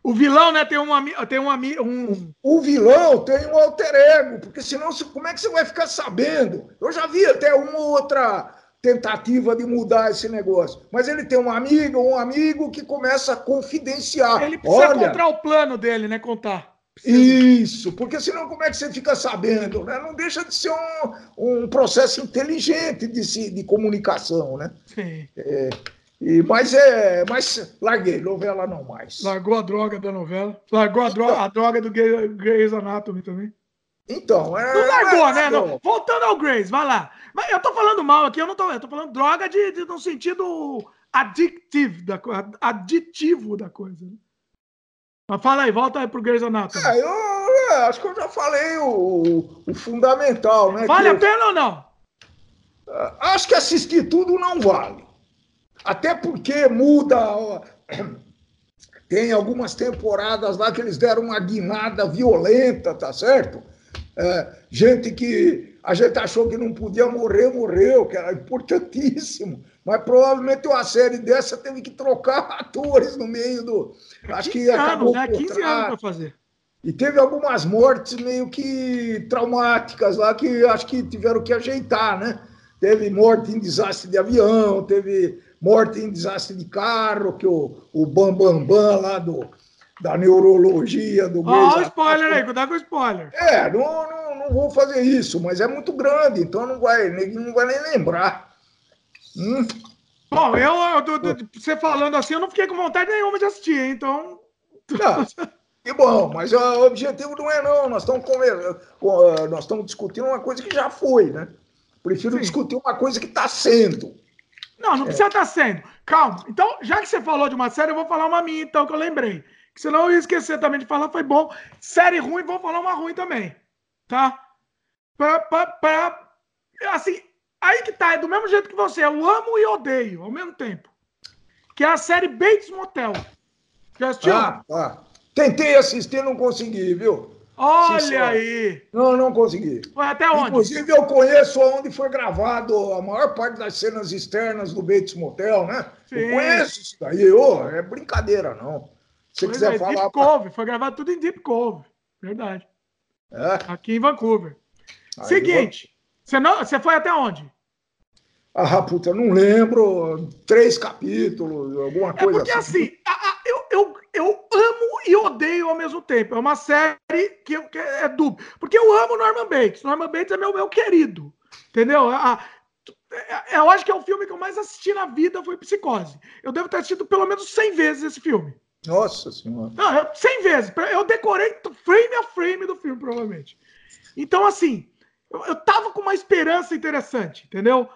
O vilão, né, tem um tem um, um
O vilão tem um alter ego, porque senão como é que você vai ficar sabendo? Eu já vi até uma outra tentativa de mudar esse negócio. Mas ele tem um amigo, um amigo que começa a confidenciar.
Ele precisa Olha, contar o plano dele, né? Contar.
Isso, porque senão como é que você fica sabendo? Né? Não deixa de ser um, um processo inteligente de, se, de comunicação, né? Sim. É, e, mas é. Mas larguei, novela não mais.
Largou a droga da novela. Largou a, droga, a droga do Grey's Anatomy também.
Então,
é. Não largou, né? Não. Voltando ao Grace, vai lá. Mas eu tô falando mal aqui, eu não tô. Eu tô falando droga de, de no sentido da, aditivo da coisa. Mas fala aí, volta aí pro Grey's Anatomy.
É, eu é, acho que eu já falei o, o fundamental, né?
Vale
a
pena ou não?
É, acho que assistir tudo não vale. Até porque muda. Tem algumas temporadas lá que eles deram uma guinada violenta, tá certo? É, gente que a gente achou que não podia morrer, morreu, que era importantíssimo. Mas provavelmente uma série dessa teve que trocar atores no meio do.
Acho que acabou anos, né? 15 anos para fazer.
E teve algumas mortes meio que traumáticas lá que acho que tiveram que ajeitar, né? Teve morte em desastre de avião, teve morte em desastre de carro, que o, o Bambambam Bam Bam lá do, da neurologia do
Ó, oh, spoiler aí, cuidado com o spoiler.
É, não, não, não vou fazer isso, mas é muito grande, então não vai, não vai nem lembrar.
Hum. Bom, eu, eu, você falando assim, eu não fiquei com vontade nenhuma de assistir, então.
Não, que bom, mas o objetivo não é não. Nós estamos, nós estamos discutindo uma coisa que já foi, né? Prefiro Sim. discutir uma coisa que está sendo.
Não, não precisa estar tá sendo. Calma. Então, já que você falou de uma série, eu vou falar uma minha, então, que eu lembrei senão eu ia esquecer também de falar, foi bom. Série ruim, vou falar uma ruim também. Tá? Pra, pra, pra, assim, aí que tá, é do mesmo jeito que você. Eu amo e odeio ao mesmo tempo. Que é a série Bates Motel. Já assistiu?
Ah, ah. Tentei assistir, não consegui, viu?
Olha Sincero. aí!
Não, não consegui.
Foi até onde?
Inclusive, eu conheço onde foi gravado a maior parte das cenas externas do Bates Motel, né? Sim. Eu conheço isso daí. Oh, é brincadeira, não.
Se você quiser é, falar. Deep Cove, foi gravado tudo em Deep Cove. Verdade. É? Aqui em Vancouver. Aí Seguinte, você, não, você foi até onde?
Ah, puta, não lembro. Três capítulos, alguma coisa
é porque, assim. assim a, a, eu, eu, eu amo e odeio ao mesmo tempo. É uma série que, que é dupla. Porque eu amo Norman Bates. Norman Bates é meu, meu querido. Entendeu? A, eu acho que é o filme que eu mais assisti na vida foi Psicose. Eu devo ter assistido pelo menos 100 vezes esse filme.
Nossa Senhora.
Não, eu, 100 vezes. Eu decorei frame a frame do filme, provavelmente. Então, assim, eu, eu tava com uma esperança interessante, entendeu?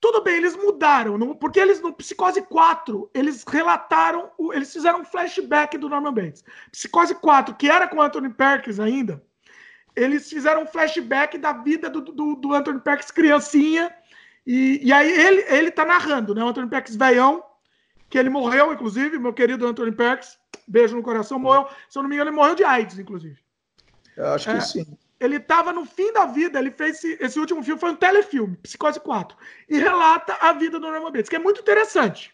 Tudo bem, eles mudaram, porque eles no Psicose 4, eles relataram, eles fizeram um flashback do Norman Bates. Psicose 4, que era com Anthony Perkins ainda, eles fizeram um flashback da vida do, do, do Anthony Perkins criancinha, e, e aí ele, ele tá narrando, né? O Anthony Perkins velhão, que ele morreu, inclusive, meu querido Anthony Perkins, beijo no coração, morreu, se eu não me engano, ele morreu de AIDS, inclusive.
Eu acho que é, sim.
Ele estava no fim da vida, ele fez esse, esse, último filme, foi um telefilme, Psicose 4, e relata a vida do Norman Bates, que é muito interessante.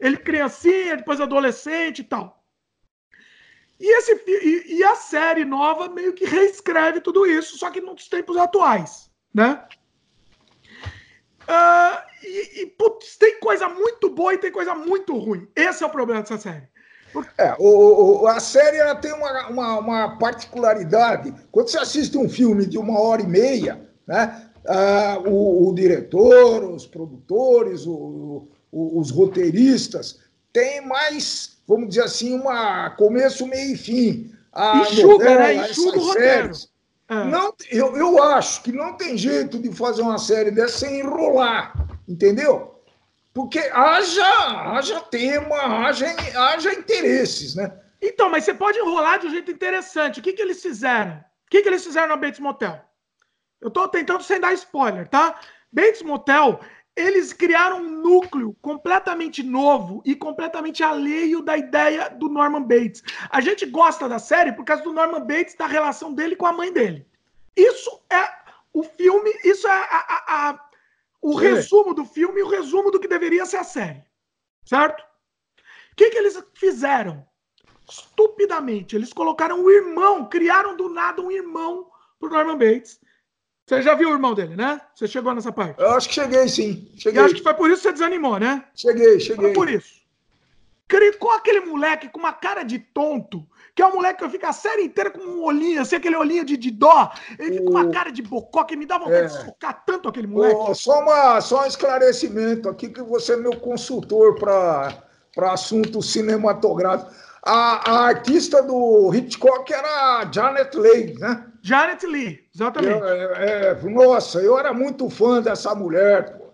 Ele criancinha, depois adolescente e tal. E, esse, e, e a série nova meio que reescreve tudo isso, só que nos tempos atuais, né? Uh, e, e putz, tem coisa muito boa e tem coisa muito ruim. Esse é o problema dessa série.
É, o, o, a série ela tem uma, uma, uma, particularidade. Quando você assiste um filme de uma hora e meia, né, ah, o, o, diretor, os produtores, os roteiristas têm mais, vamos dizer assim, uma começo, meio e fim.
A enxuga, novela, né? Enxuga o roteiro. Séries,
é. Não, eu, eu acho que não tem jeito de fazer uma série dessa sem enrolar, entendeu? Porque haja, haja tema, haja, haja interesses, né?
Então, mas você pode enrolar de um jeito interessante. O que, que eles fizeram? O que, que eles fizeram na Bates Motel? Eu estou tentando sem dar spoiler, tá? Bates Motel eles criaram um núcleo completamente novo e completamente alheio da ideia do Norman Bates. A gente gosta da série por causa do Norman Bates, da relação dele com a mãe dele. Isso é o filme, isso é a, a, a, o Sim. resumo do filme e o resumo do que deveria ser a série. Certo? O que, que eles fizeram? Estupidamente, eles colocaram o irmão, criaram do nada um irmão pro Norman Bates você já viu o irmão dele, né? Você chegou nessa parte?
Eu acho que cheguei, sim. Cheguei.
Eu acho que foi por isso que você desanimou, né?
Cheguei, cheguei. Foi
por isso. Cricou aquele moleque com uma cara de tonto, que é um moleque que fica a série inteira com um olhinho, assim, aquele olhinho de, de dó. Ele fica com uma cara de bocó que me dá vontade é. de socar tanto aquele moleque. Oh,
só, uma, só um esclarecimento aqui, que você é meu consultor para assuntos cinematográficos. A, a, artista do Hitchcock era a Janet Leigh, né?
Janet Lee, exatamente. Eu,
é, é, nossa, eu era muito fã dessa mulher. Pô.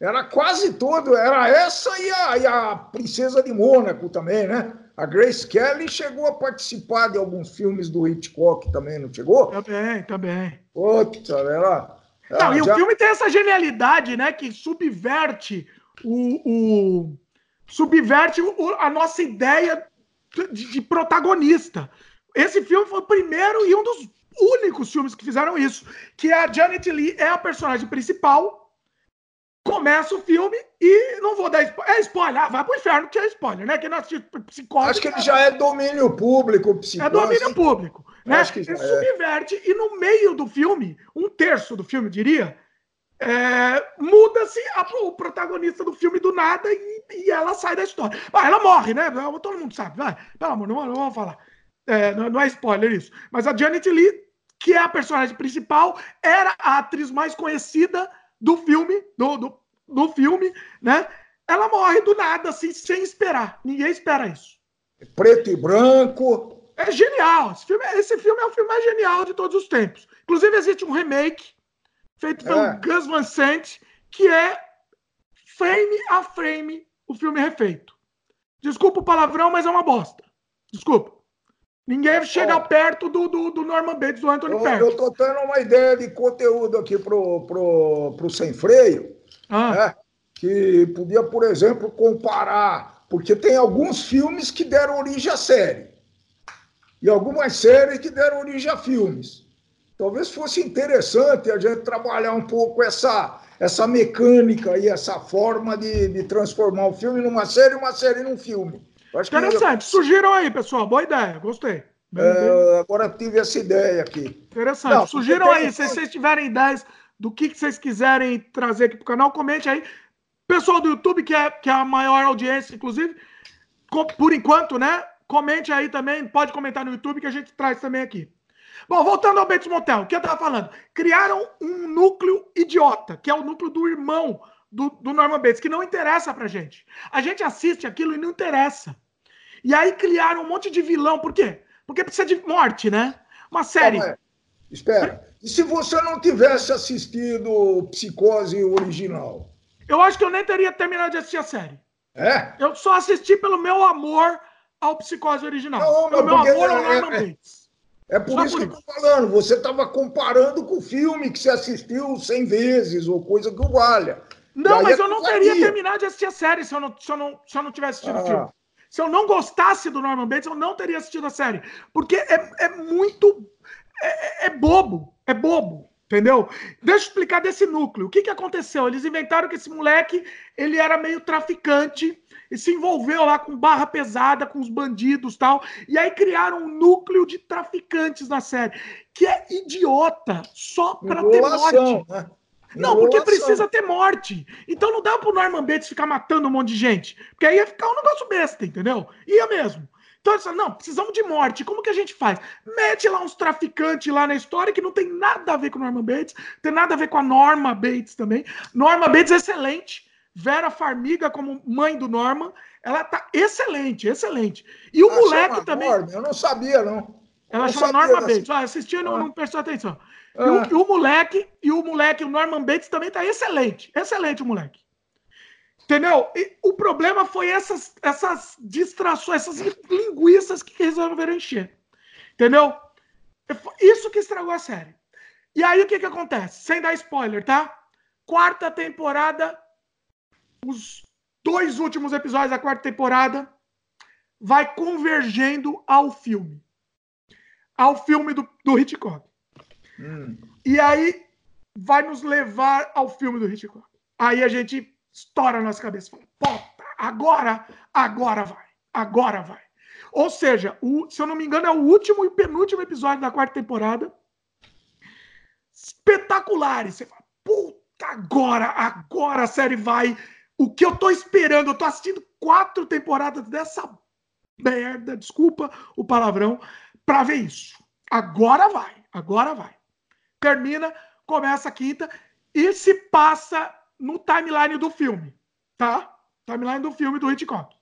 Era quase todo, era essa e a, e a Princesa de Mônaco também, né? A Grace Kelly chegou a participar de alguns filmes do Hitchcock também, não chegou?
Também, também.
Puta, ela.
Não, e já... o filme tem essa genialidade, né? Que subverte o. o subverte o, a nossa ideia de, de protagonista. Esse filme foi o primeiro e um dos únicos filmes que fizeram isso, que a Janet Lee é a personagem principal. Começa o filme e não vou dar spoiler. É spoiler, ah, vai pro inferno que é spoiler, né? Quem não assistiu
psicólogo. Acho que ele já é domínio público,
psicose. É domínio público. Né? Acho que ele é. subverte e no meio do filme, um terço do filme, diria, é, muda-se o protagonista do filme do nada e, e ela sai da história. Ah, ela morre, né? Todo mundo sabe, vai. Pelo amor, não, não vamos falar. É, não, não, é spoiler isso. Mas a Janet Lee, que é a personagem principal, era a atriz mais conhecida do filme, do, do, do filme, né? Ela morre do nada, assim, sem esperar. Ninguém espera isso.
Preto e branco.
É genial. Esse filme, esse filme é o filme mais genial de todos os tempos. Inclusive, existe um remake feito pelo é. Gus Van Sant, que é frame a frame o filme refeito. Desculpa o palavrão, mas é uma bosta. Desculpa. Ninguém chega perto do, do, do, Norman Bates, do Anthony
Perkins. Eu estou tendo uma ideia de conteúdo aqui pro, pro, pro Sem Freio, ah. né? que podia, por exemplo, comparar, porque tem alguns filmes que deram origem à série, e algumas séries que deram origem a filmes. Talvez fosse interessante a gente trabalhar um pouco essa, essa mecânica e essa forma de, de transformar o filme numa série e uma série num filme.
Interessante. Surgiram aí, pessoal. Boa ideia. Gostei.
É, agora tive essa ideia aqui.
Interessante. Não, Surgiram aí. Se vocês tiverem ideias do que, que vocês quiserem trazer aqui para o canal, comente aí. Pessoal do YouTube, que é, que é a maior audiência, inclusive, por enquanto, né? Comente aí também. Pode comentar no YouTube que a gente traz também aqui. Bom, voltando ao Bates Motel, o que eu estava falando? Criaram um núcleo idiota, que é o núcleo do irmão do, do Norman Bates, que não interessa pra gente. A gente assiste aquilo e não interessa. E aí criaram um monte de vilão. Por quê? Porque precisa de morte, né? Uma série.
Calma, espera. E se você não tivesse assistido Psicose original?
Eu acho que eu nem teria terminado de assistir a série.
É?
Eu só assisti pelo meu amor ao Psicose original. Não, pelo meu amor ao
é, Norman é, Bates. É por só isso por que eu tô falando. Você estava comparando com o filme que você assistiu 100 vezes ou coisa que valha.
Não, mas eu não teria terminado de assistir a série se eu não, se eu não, se eu não tivesse assistido ah. o filme. Se eu não gostasse do Norman Bates, eu não teria assistido a série. Porque é, é muito. É, é, bobo. É bobo. Entendeu? Deixa eu explicar desse núcleo. O que, que aconteceu? Eles inventaram que esse moleque ele era meio traficante e se envolveu lá com barra pesada, com os bandidos tal. E aí criaram um núcleo de traficantes na série, que é idiota, só para ter morte. Né? Não, porque precisa ter morte. Então não dá pro Norman Bates ficar matando um monte de gente. Porque aí ia ficar um negócio besta, entendeu? Ia mesmo. Então eles não, precisamos de morte. Como que a gente faz? Mete lá uns traficantes lá na história que não tem nada a ver com o Norman Bates, tem nada a ver com a Norma Bates também. Norma Bates é excelente. Vera Farmiga como mãe do Norman, ela tá excelente, excelente. E o ah, moleque também.
Norma, eu não sabia, não.
Ela não chama Norma Bates. Ah, assistiu e não, ah. não prestou atenção. E, o, e o moleque, e o moleque, o Norman Bates também tá excelente. Excelente o moleque. Entendeu? E o problema foi essas, essas distrações, essas linguiças que resolveram encher. Entendeu? Isso que estragou a série. E aí o que, que acontece? Sem dar spoiler, tá? Quarta temporada os dois últimos episódios da quarta temporada vai convergendo ao filme. Ao filme do, do Hitchcock. Hum. E aí vai nos levar ao filme do Hitchcock. Aí a gente estoura a nossa cabeça fala: Puta, agora, agora vai, agora vai. Ou seja, o, se eu não me engano, é o último e penúltimo episódio da quarta temporada. Espetaculares. Você fala, puta, agora, agora a série vai. O que eu tô esperando, eu tô assistindo quatro temporadas dessa merda, desculpa o palavrão, pra ver isso. Agora vai, agora vai. Termina, começa a quinta e se passa no timeline do filme, tá? Timeline do filme do Hitchcock.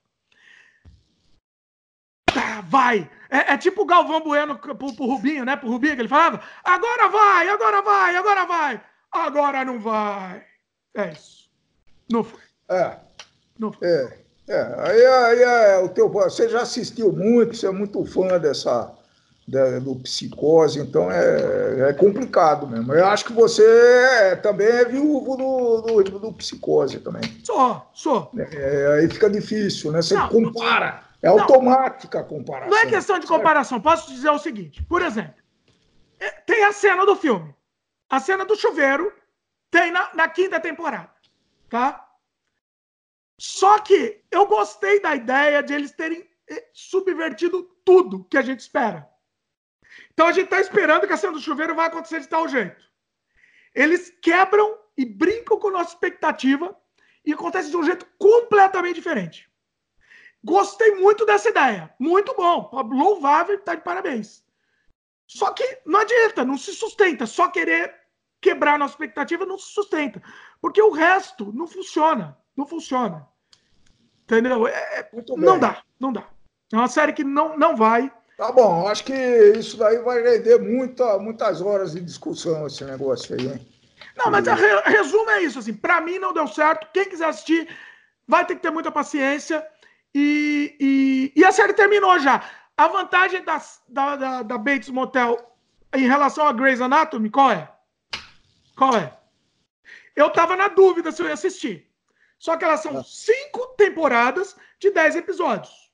Tá, vai. É, é, tipo o Galvão Bueno pro, pro Rubinho, né? Pro Rubinho que ele falava: agora vai, agora vai, agora vai. Agora não vai. É isso. Não foi.
É. Não foi. É. é. Aí, aí é o teu. Você já assistiu muito, você é muito fã dessa. Do psicose, então é, é complicado mesmo. Eu acho que você é, também é viúvo do, do, do psicose também.
Sou, sou.
É, aí fica difícil, né? Você não, compara. É não, automática a comparação.
Não é questão de comparação. Posso dizer o seguinte: por exemplo, é, tem a cena do filme. A cena do chuveiro tem na, na quinta temporada. Tá? Só que eu gostei da ideia de eles terem eh, subvertido tudo que a gente espera. Então a gente está esperando que a cena do chuveiro vai acontecer de tal jeito. Eles quebram e brincam com a nossa expectativa e acontece de um jeito completamente diferente. Gostei muito dessa ideia. Muito bom. Louvável, tá de parabéns. Só que não adianta, não se sustenta. Só querer quebrar a nossa expectativa não se sustenta. Porque o resto não funciona. Não funciona. Entendeu? É, é não dá, não dá. É uma série que não, não vai.
Tá bom, acho que isso daí vai render muita, muitas horas de discussão, esse negócio aí, hein?
Não, mas a re, resumo é isso, assim, para mim não deu certo. Quem quiser assistir vai ter que ter muita paciência. E, e, e a série terminou já. A vantagem da, da, da Bates Motel em relação a Grey's Anatomy, qual é? Qual é? Eu tava na dúvida se eu ia assistir. Só que elas são ah. cinco temporadas de dez episódios.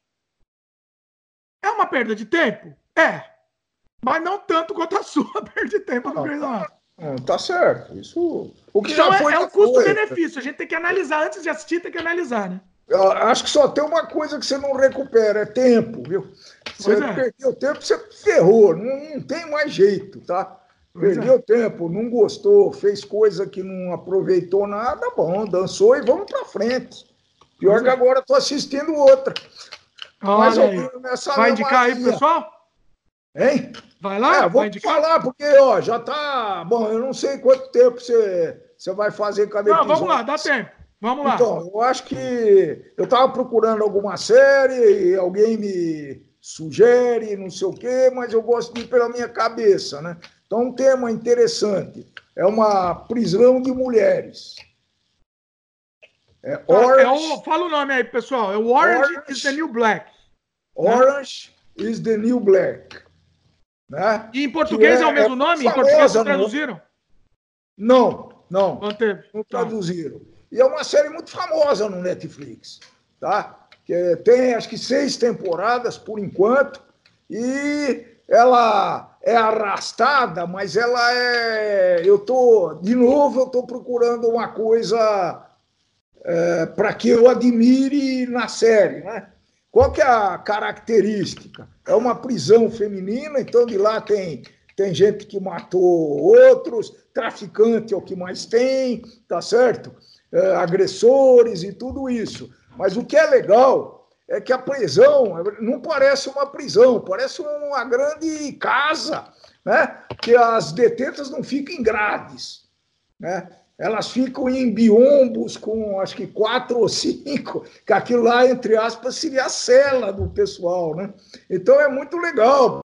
É uma perda de tempo? É. Mas não tanto quanto a sua perda de tempo do Grey's Anatomy.
Não, tá certo. Isso.
O que então é, é um custo-benefício. A gente tem que analisar antes de assistir, tem que analisar, né?
Eu acho que só tem uma coisa que você não recupera, é tempo, viu? Você é. perdeu tempo, você ferrou, não, não tem mais jeito, tá? Pois perdeu é. tempo, não gostou, fez coisa que não aproveitou nada, bom, dançou e vamos para frente. Pior pois que é. agora estou assistindo outra.
Olha aí. Vai indicar aí, pessoal?
Hein?
Vai lá?
É, vou falar, porque ó, já tá. Bom, eu não sei quanto tempo você, você vai fazer cada
episódio. Não, vamos lá, dá tempo. Vamos lá.
Então, eu acho que eu estava procurando alguma série e alguém me sugere, não sei o quê, mas eu gosto de ir pela minha cabeça, né? Então, um tema interessante é uma prisão de mulheres.
É Orange, é o, fala o nome aí, pessoal. É Orange, Orange is the New Black.
Orange né? is the New Black. Né?
E em português é, é, o mesmo nome? Em português não traduziram?
Não, não. Manteve. Não tá. traduziram. E é uma série muito famosa no Netflix, tá? Que tem acho que seis temporadas por enquanto e ela é arrastada, mas ela é. Eu tô de novo eu tô procurando uma coisa é, para que eu admire na série, né? Qual que é a característica? É uma prisão feminina, então de lá tem tem gente que matou outros, traficante é o que mais tem, tá certo? É, agressores e tudo isso. Mas o que é legal é que a prisão não parece uma prisão, parece uma grande casa, né? Que as detentas não ficam em grades, né? Elas ficam em biombos com acho que quatro ou cinco, que aquilo lá, entre aspas, seria a cela do pessoal, né? Então é muito legal.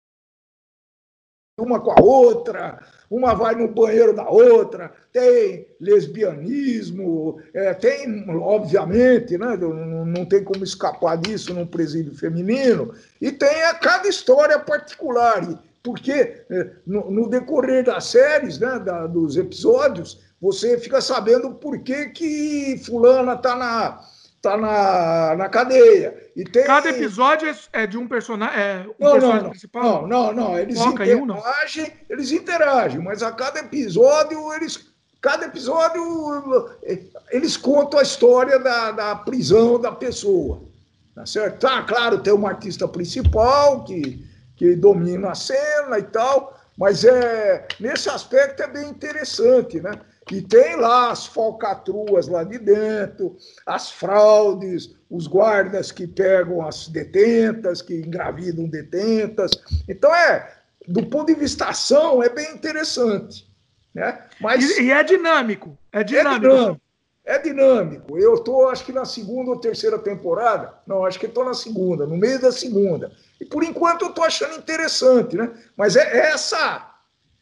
Uma com a outra, uma vai no banheiro da outra, tem lesbianismo, é, tem, obviamente, né, não, tem como escapar disso num presídio feminino, e tem a cada história particular, porque é, no, no, decorrer das séries, né, da, dos episódios, você fica sabendo por que, que fulana está na, tá na, na cadeia.
E tem... Cada episódio é, é de um personagem, é um
não, personagem não, principal? Não, não, não. Eles Foca interagem, um, eles interagem, mas a cada episódio eles. Cada episódio eles contam a história da, da prisão da pessoa. Tá certo? Tá, claro, tem uma artista principal que, que domina a cena e tal, mas é, nesse aspecto é bem interessante, né? E tem lá as falcatruas lá de dentro, as fraudes, os guardas que pegam as detentas, que engravidam detentas. Então, é, do ponto de vista ação, é bem interessante. Né?
Mas, e, e é dinâmico. É dinâmico.
É dinâmico. É dinâmico. Eu estou, acho que na segunda ou terceira temporada. Não, acho que estou na segunda, no meio da segunda. E por enquanto eu estou achando interessante, né? Mas é essa.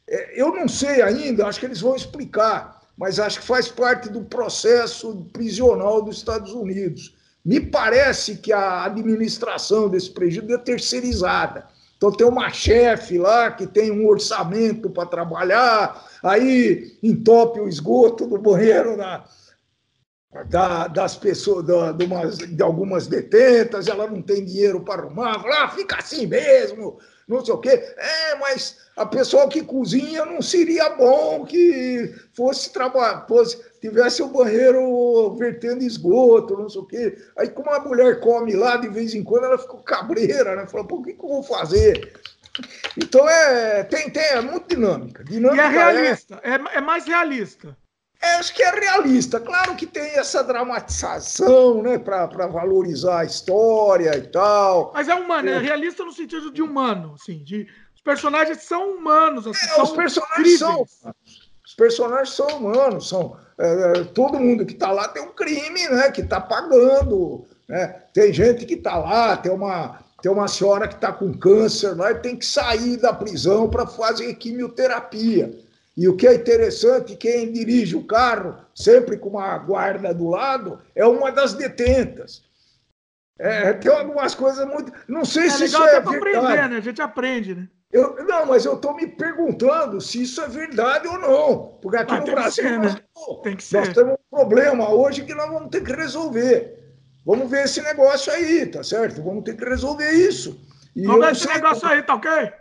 É, eu não sei ainda, acho que eles vão explicar mas acho que faz parte do processo prisional dos Estados Unidos. Me parece que a administração desse presídio é terceirizada. Então tem uma chefe lá que tem um orçamento para trabalhar, aí entope o esgoto do banheiro na, da, das pessoas, da, de, umas, de, algumas detentas, ela não tem dinheiro para arrumar, fala, ah, fica assim mesmo, não sei o quê. É, mas a pessoa que cozinha não seria bom que fosse trabalhar, fosse, tivesse o banheiro vertendo esgoto, não sei o quê. Aí, como a mulher come lá de vez em quando, ela ficou cabreira, né? Falou, por que, que eu vou fazer? Então é, tem, tem, é muito dinâmica. dinâmica
e é realista, é, é, é mais realista.
É, acho que é realista. Claro que tem essa dramatização, né, para valorizar a história e tal.
Mas é humano, é, é realista no sentido de humano, assim, de personagens são humanos. Assim,
é,
são
os personagens são. Os personagens são humanos, são. É, é todo mundo que está lá tem um crime, né? Que está pagando. Né? Tem gente que está lá, tem uma, tem uma senhora que está com câncer lá e tem que sair da prisão para fazer quimioterapia. E o que é interessante, quem dirige o carro, sempre com uma guarda do lado, é uma das detentas. É, tem algumas coisas muito. Não sei é se isso é verdade. aprender,
né? A gente aprende, né?
Eu, não, mas eu estou me perguntando se isso é verdade ou não. Porque aqui ah, no Brasil ser, nós, né? tem que ser. nós temos um problema hoje que nós vamos ter que resolver. Vamos ver esse negócio aí, tá certo? Vamos ter que resolver isso.
E vamos ver esse negócio como... aí, tá ok?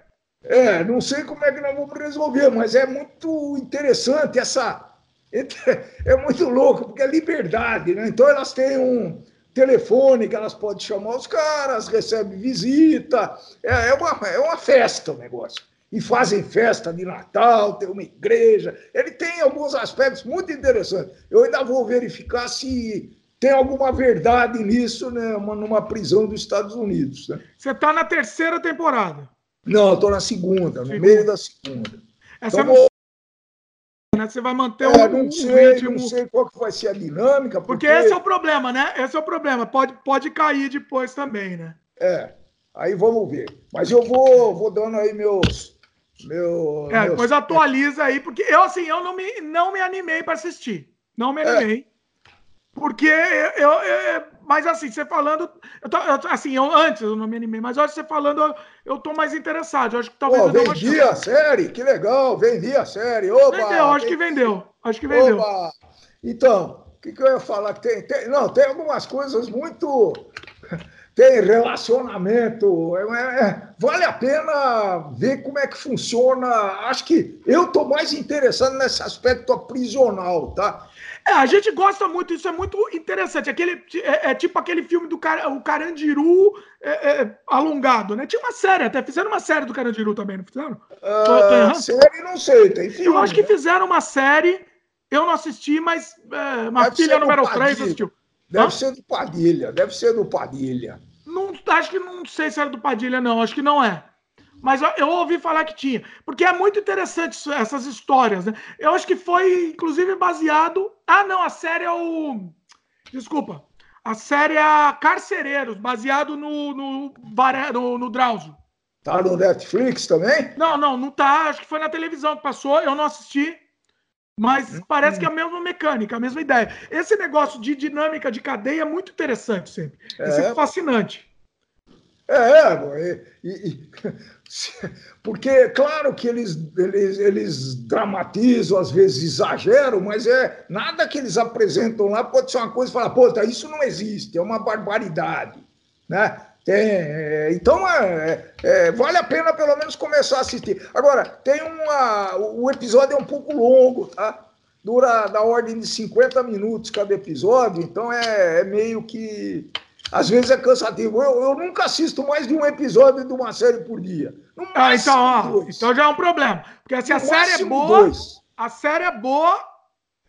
É, não sei como é que nós vamos resolver, mas é muito interessante essa. É muito louco, porque é liberdade, né? Então elas têm um, telefone que elas podem chamar os caras, recebe visita, é, é, uma, é uma festa o negócio. E fazem festa de Natal, tem uma igreja. Ele tem alguns aspectos muito interessantes. Eu ainda vou verificar se tem alguma verdade nisso, né, numa prisão dos Estados Unidos. Né?
Você está na terceira temporada?
Não, estou na segunda, no segunda. meio da segunda.
Essa então, é né? Você vai manter é,
um, não sei, ritmo. Não sei qual que vai ser a dinâmica.
Porque... porque... esse é o problema, né? Esse é o problema. Pode, pode cair depois também, né?
É. Aí vamos ver. Mas eu vou, vou dando aí meus. Meu,
é, meus... depois atualiza aí, porque eu, assim, eu não me, não me animei para assistir. Não me é. animei. É. Porque eu, eu, mas assim, você falando. Eu tô, eu, assim, eu, antes eu não me animei, mas hoje você falando, eu, eu tô mais interessado. Eu acho que talvez. Pô,
vendi a série, que legal, vendi a série. Oba,
vendeu, acho que vendeu. Acho que vendeu. Oba.
Então, o que, que eu ia falar? Tem, tem, não, tem algumas coisas muito. Tem relacionamento, é, é, vale a pena ver como é que funciona. Acho que eu estou mais interessado nesse aspecto aprisional, tá?
É, a gente gosta muito, isso é muito interessante. Aquele, é, é tipo aquele filme do car, o Carandiru é, é, alongado, né? Tinha uma série, até fizeram uma série do Carandiru também, não fizeram?
Uh, série não sei, tem filme.
Eu acho que né? fizeram uma série, eu não assisti, mas é, uma deve filha número 3 assistiu.
Deve Hã? ser do Padilha, deve ser do Padilha.
Não, acho que não sei se era do Padilha, não, acho que não é. Mas eu ouvi falar que tinha. Porque é muito interessante essas histórias, né? Eu acho que foi, inclusive, baseado. Ah, não, a série é o. Desculpa. A série é Carcereiros, baseado no, no, no, no Drauzio.
Tá no Netflix também?
Não, não, não tá. Acho que foi na televisão que passou, eu não assisti. Mas hum, parece que é a mesma mecânica, a mesma ideia. Esse negócio de dinâmica de cadeia é muito interessante sempre. É, é fascinante.
É, é e, e, porque, claro que eles, eles, eles dramatizam, às vezes exageram, mas é nada que eles apresentam lá pode ser uma coisa e falar, pô, isso não existe, é uma barbaridade. Né? É, então, é, é, vale a pena pelo menos começar a assistir. Agora, tem uma. O episódio é um pouco longo, tá? Dura da ordem de 50 minutos cada episódio, então é, é meio que. Às vezes é cansativo. Eu, eu, nunca assisto mais de um episódio de uma série por dia.
Ah, então, ó, então já é um problema. Porque se a série é boa, dois. a série é boa,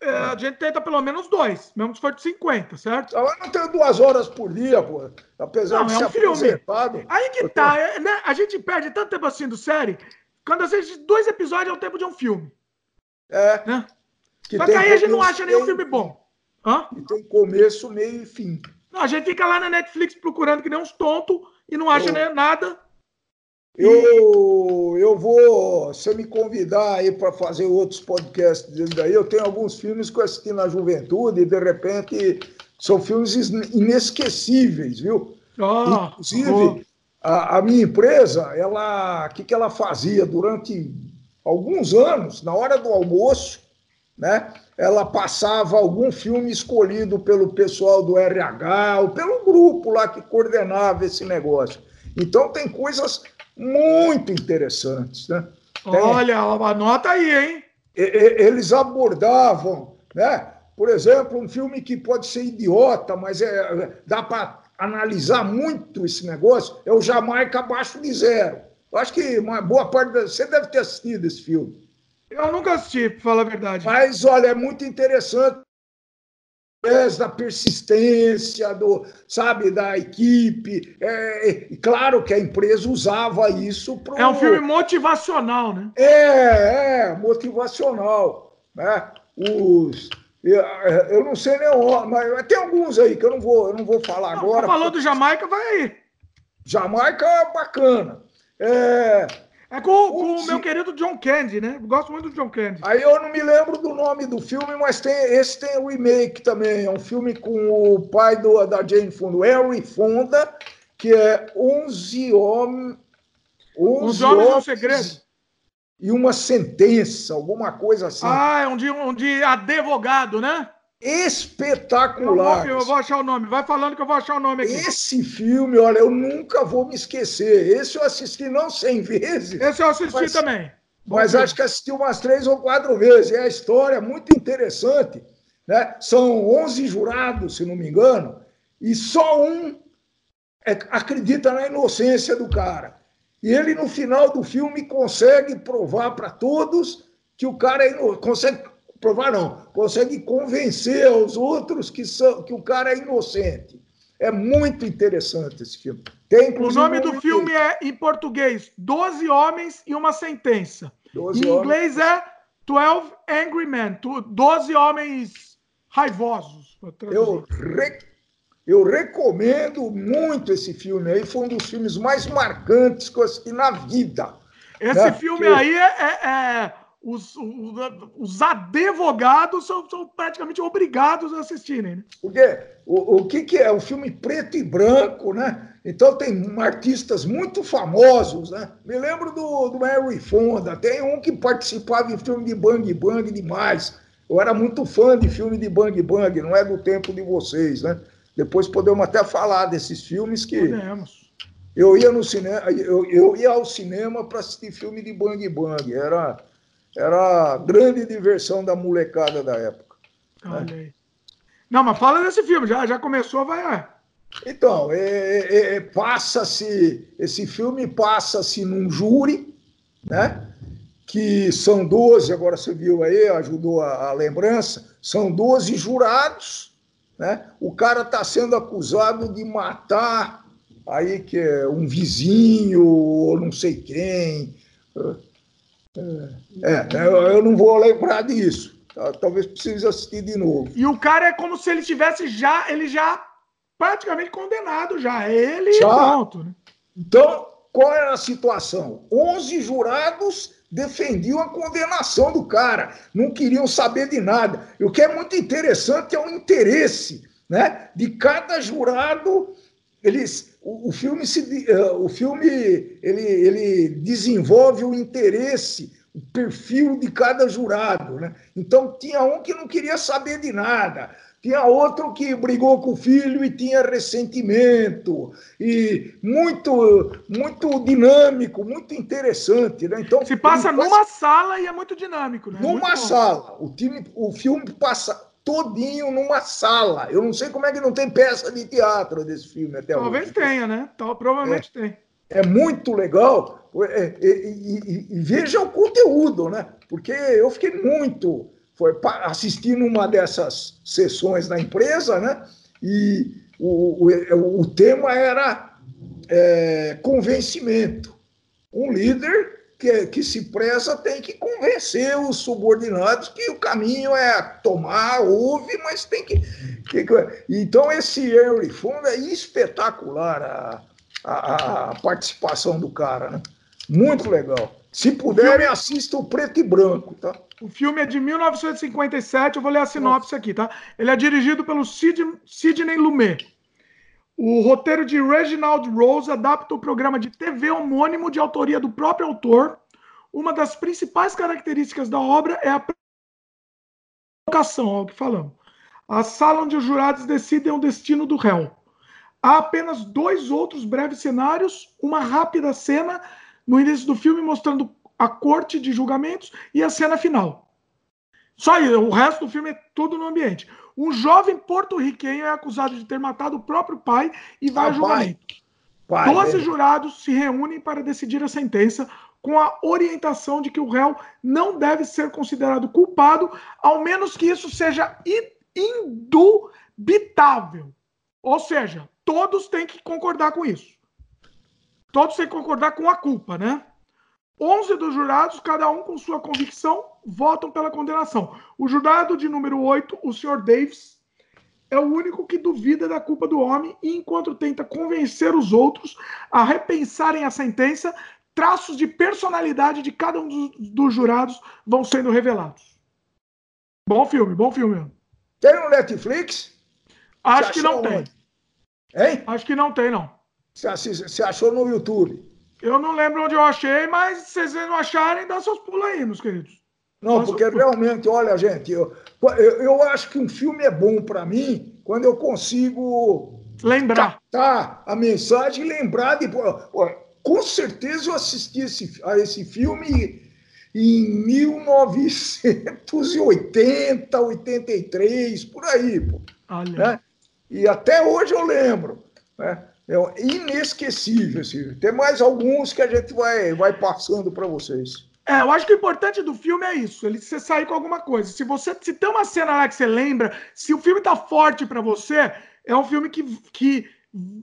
é, a gente tenta pelo menos dois, mesmo se for de 50, certo?
Eu não tenho duas horas por dia, pô. Apesar não, de é ser um filme.
Aí que tá, é, né? A gente perde tanto tempo assim do série, quando às vezes dois episódios é o tempo de um filme.
É.
Né? Que Só que aí a gente não acha nenhum filme bom.
Hã? E tem começo, meio e fim.
A gente fica lá na Netflix procurando que nem uns tontos e não acha oh. nada.
Eu, eu vou, se me convidar aí para fazer outros podcasts daí, eu tenho alguns filmes que eu assisti na juventude e de repente são filmes inesquecíveis, viu?
Oh,
Inclusive, oh. A, a, minha empresa, ela, o que, que ela fazia durante alguns anos, na hora do almoço, né? Ela passava algum filme escolhido pelo pessoal do RH ou pelo grupo lá que coordenava esse negócio. Então tem coisas muito interessantes. Né?
Olha, anota aí, hein?
Eles abordavam, né? por exemplo, um filme que pode ser idiota, mas é, dá para analisar muito esse negócio, é o Jamaica Abaixo de Zero. Eu acho que uma boa parte. Da... Você deve ter assistido esse filme.
Eu nunca assisti, para falar a verdade.
Mas, olha, é muito interessante da persistência, do, sabe, da equipe. É, claro que a empresa usava isso para.
É um filme motivacional, né?
É, é, motivacional. Né? Os. Eu, eu não sei nem mas tem alguns aí que eu não vou, eu não vou falar não, agora.
Falou porque... do Jamaica, vai aí.
Jamaica é bacana. É,
é com, com o meu querido John Candy, né? Gosto muito do John Candy.
Aí eu não me lembro do nome do filme, mas tem, esse tem o remake também. É um filme com o pai do, da Jane Fonda, o Henry Fonda, que é 11 homens. 11 homens e um segredo. E uma sentença, alguma coisa assim.
Ah, é um de, um de advogado, né?
Espetacular.
Eu vou, eu vou, achar o nome. Vai falando que eu vou achar o nome aqui.
Esse filme, olha, eu nunca vou me esquecer. Esse eu assisti não 100 vezes.
Esse eu assisti mas, também.
Mas acho que assisti umas três ou quatro vezes. É a história muito interessante. Né? São 11 jurados, se não me engano, e só um é, acredita na inocência do cara. E ele, no final do filme, consegue provar para todos que o cara é inocente. Consegue provar não, consegue convencer os outros que, são, que o cara é inocente. É muito interessante esse filme.
Tem, o nome do filme é, em português, Doze Homens e uma Sentença. Em inglês é Twelve Angry Men, Doze Homens Raivosos.
Eu, re, eu recomendo muito esse filme aí, foi um dos filmes mais marcantes que eu assisti na vida.
Esse né? filme Porque... aí é, é, é os, os, os advogados são, são, praticamente obrigados a assistirem. Né?
Porque o, o que, que é? Um filme preto e branco, né? Então tem artistas muito famosos, né? Me lembro do, do Harry Fonda, tem um que participava em filme de Bang Bang demais. Eu era muito fã de filme de Bang Bang, não é do tempo de vocês, né? Depois podemos até falar desses filmes que.
Podemos.
Eu ia no cinema, eu, eu ia ao cinema para assistir filme de Bang Bang. Era era a grande diversão da molecada da época.
Olha né? Não, mas fala desse filme, já, já começou, vai.
Então, é, é, é, passa-se, esse filme passa-se num júri, né? Que são 12, agora você viu aí, ajudou a, a lembrança, são 12 jurados, né? O cara está sendo acusado de matar aí que é um vizinho ou não sei quem. É, eu, eu não vou lembrar disso. Tá? Talvez precise assistir de novo.
E o cara é como se ele tivesse já, ele já praticamente condenado já. É ele
já. pronto. Né? Então, qual era a situação? 11 jurados defendiam a condenação do cara, não queriam saber de nada. E o que é muito interessante é o interesse né, de cada jurado. Eles o, o filme, se, uh, o filme ele, ele desenvolve o interesse, o perfil de cada jurado. Né? Então, tinha um que não queria saber de nada, tinha outro que brigou com o filho e tinha ressentimento. E muito, muito dinâmico, muito interessante. Né?
Então, Se passa numa sala e é muito dinâmico. Né?
Numa
muito
sala. O, time, o filme passa todinho numa sala. Eu não sei como é que não tem peça de teatro desse filme até
Talvez
hoje.
tenha, né? Então, provavelmente
é,
tem.
É muito legal. É, e, e, e, veja o conteúdo, né? Porque eu fiquei muito. Foi assistir numa dessas sessões da empresa, né? E o, o, o tema era é, convencimento. Um líder que, que se preza tem que convencer os subordinados que o caminho é tomar, ouve, mas tem que. que então, esse Henry Fund é espetacular a, a, a, participação do cara, né? Muito legal. Se puderem, assistam o preto e branco, tá?
O filme é de 1957, eu vou ler a sinopse aqui, tá? Ele é dirigido pelo Sid, Sidney Lumet. O roteiro de Reginald Rose adapta o programa de TV homônimo de autoria do próprio autor. Uma das principais características da obra é a provocação, é o que falamos. A sala onde os jurados decidem o destino do réu. Há apenas dois outros breves cenários, uma rápida cena no início do filme mostrando a corte de julgamentos e a cena final. Só isso, o resto do filme é tudo no ambiente. Um jovem porto-riquenho é acusado de ter matado o próprio pai e vai ah, a julgamento. Doze jurados se reúnem para decidir a sentença com a orientação de que o réu não deve ser considerado culpado, ao menos que isso seja indubitável. Ou seja, todos têm que concordar com isso. Todos têm que concordar com a culpa, né? 11 dos jurados, cada um com sua convicção, votam pela condenação. O jurado de número 8, o Sr. Davis, é o único que duvida da culpa do homem e, enquanto tenta convencer os outros a repensarem a sentença, traços de personalidade de cada um dos, dos jurados vão sendo revelados. Bom filme, bom filme.
Tem no Netflix?
Acho que não tem.
Hein?
Acho que não tem, não.
Você achou no YouTube?
Eu não lembro onde eu achei, mas se vocês não acharem, dá seus pulos aí, meus queridos.
Não, dá porque realmente, olha, gente, eu, eu, eu acho que um filme é bom para mim quando eu consigo
lembrar
captar a mensagem e lembrar de. Com certeza eu assisti esse, a esse filme em 1980, 83, por aí. Pô, né? E até hoje eu lembro. Né? É inesquecível. Assim. Tem mais alguns que a gente vai, vai passando para vocês.
É, eu acho que o importante do filme é isso, ele você sair com alguma coisa. Se você se tem uma cena lá que você lembra, se o filme tá forte para você, é um filme que, que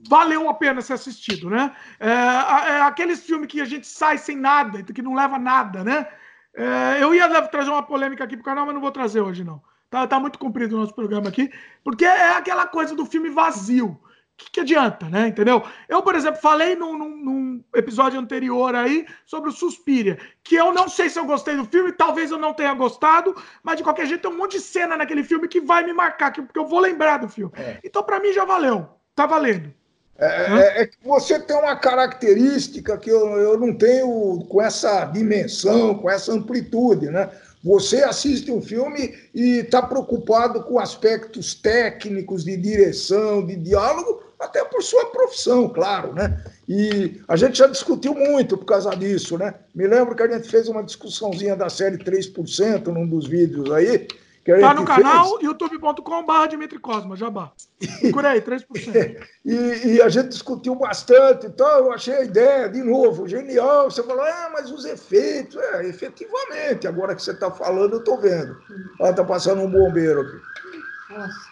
valeu a pena ser assistido, né? É, é, aqueles filmes que a gente sai sem nada, que não leva nada, né? É, eu ia trazer uma polêmica aqui pro canal, mas não vou trazer hoje, não. Tá, tá muito comprido o nosso programa aqui, porque é aquela coisa do filme vazio que, que adianta, né? Entendeu? Eu, por exemplo, falei num, num, num, episódio anterior aí sobre o Suspiria, que eu não sei se eu gostei do filme, talvez eu não tenha gostado, mas de qualquer jeito tem um monte de cena naquele filme que vai me marcar, porque eu vou lembrar do filme. É. Então, para mim, já valeu. Tá valendo.
É, é, é, que você tem uma característica que eu, eu não tenho com essa dimensão, com essa amplitude, né? Você assiste um filme e está preocupado com aspectos técnicos de direção, de diálogo, até por sua profissão, claro, né? E a gente já discutiu muito por causa disso, né? Me lembro que a gente fez uma discussãozinha da série 3% num dos vídeos aí.
Tá no canal youtube.com.br Dimitri Cosma, jabá. Procura aí, 3%.
e, e a gente discutiu bastante, então eu achei a ideia, de novo, genial. Você falou, ah, mas os efeitos, é, efetivamente, agora que você está falando, eu estou vendo. Olha, tá passando um bombeiro aqui. Nossa.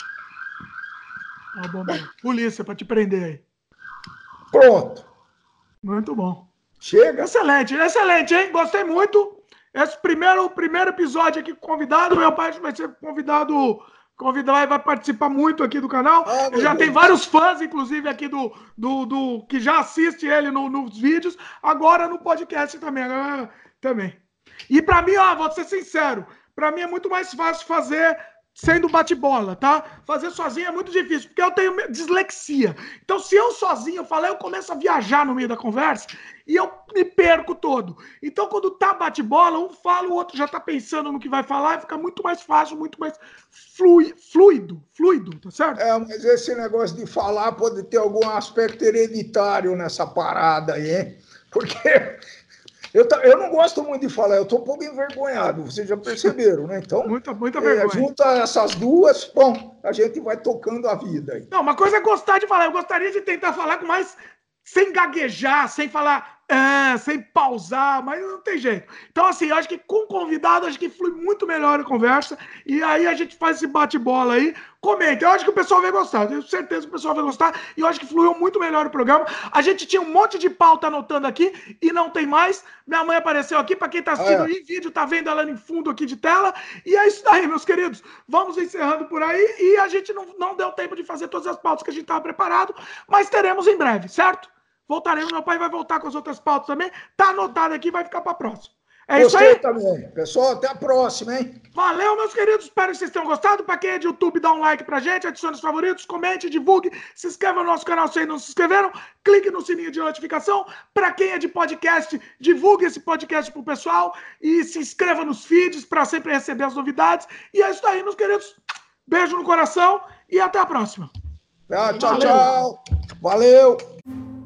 Ó, bombeiro. Polícia, para te prender aí.
Pronto.
Muito bom.
Chega.
Excelente, excelente, hein? Gostei muito. Esse primeiro, primeiro episódio aqui com convidado, meu pai vai ser convidado, convidado vai participar muito aqui do canal. Ah, já Deus. tem vários fãs, inclusive, aqui do, do, do que já assiste ele no, nos vídeos, agora no podcast também. também. E para mim, ó, vou ser sincero, para mim é muito mais fácil fazer sendo bate-bola, tá? Fazer sozinho é muito difícil, porque eu tenho dislexia. Então, se eu sozinho falar, eu começo a viajar no meio da conversa e eu me perco todo. Então, quando tá bate-bola, um fala, o outro já tá pensando no que vai falar e fica muito mais fácil, muito mais flui, fluido, fluido, tá certo?
É, mas esse negócio de falar pode ter algum aspecto hereditário nessa parada aí, hein? Porque eu, eu não gosto muito de falar, eu estou um pouco envergonhado, vocês já perceberam, né? Então,
muita, muita é, vergonha.
junta essas duas, bom, a gente vai tocando a vida. Aí.
Não, uma coisa é gostar de falar, eu gostaria de tentar falar com mais sem gaguejar, sem falar é, sem pausar, mas não tem jeito. Então, assim, eu acho que com convidado, acho que flui muito melhor a conversa. E aí a gente faz esse bate-bola aí. Comenta, eu acho que o pessoal vai gostar. Tenho certeza que o pessoal vai gostar. E eu acho que fluiu muito melhor o programa. A gente tinha um monte de pauta anotando aqui e não tem mais. Minha mãe apareceu aqui. Para quem está assistindo é. em vídeo, tá vendo ela em fundo aqui de tela. E é isso daí, meus queridos. Vamos encerrando por aí. E a gente não, não deu tempo de fazer todas as pautas que a gente estava preparado, mas teremos em breve, certo? Voltaremos, meu pai vai voltar com as outras pautas também. Tá anotado aqui, vai ficar para próxima.
É Gostei isso aí. também. Pessoal, até a próxima, hein?
Valeu, meus queridos. Espero que vocês tenham gostado. Para quem é de YouTube, dá um like pra gente, adicione os favoritos, comente, divulgue, se inscreva no nosso canal se ainda não se inscreveram, clique no sininho de notificação. Para quem é de podcast, divulgue esse podcast pro pessoal e se inscreva nos feeds para sempre receber as novidades. E é isso aí, meus queridos. Beijo no coração e até a próxima.
Ah, tchau, Valeu. tchau. Valeu.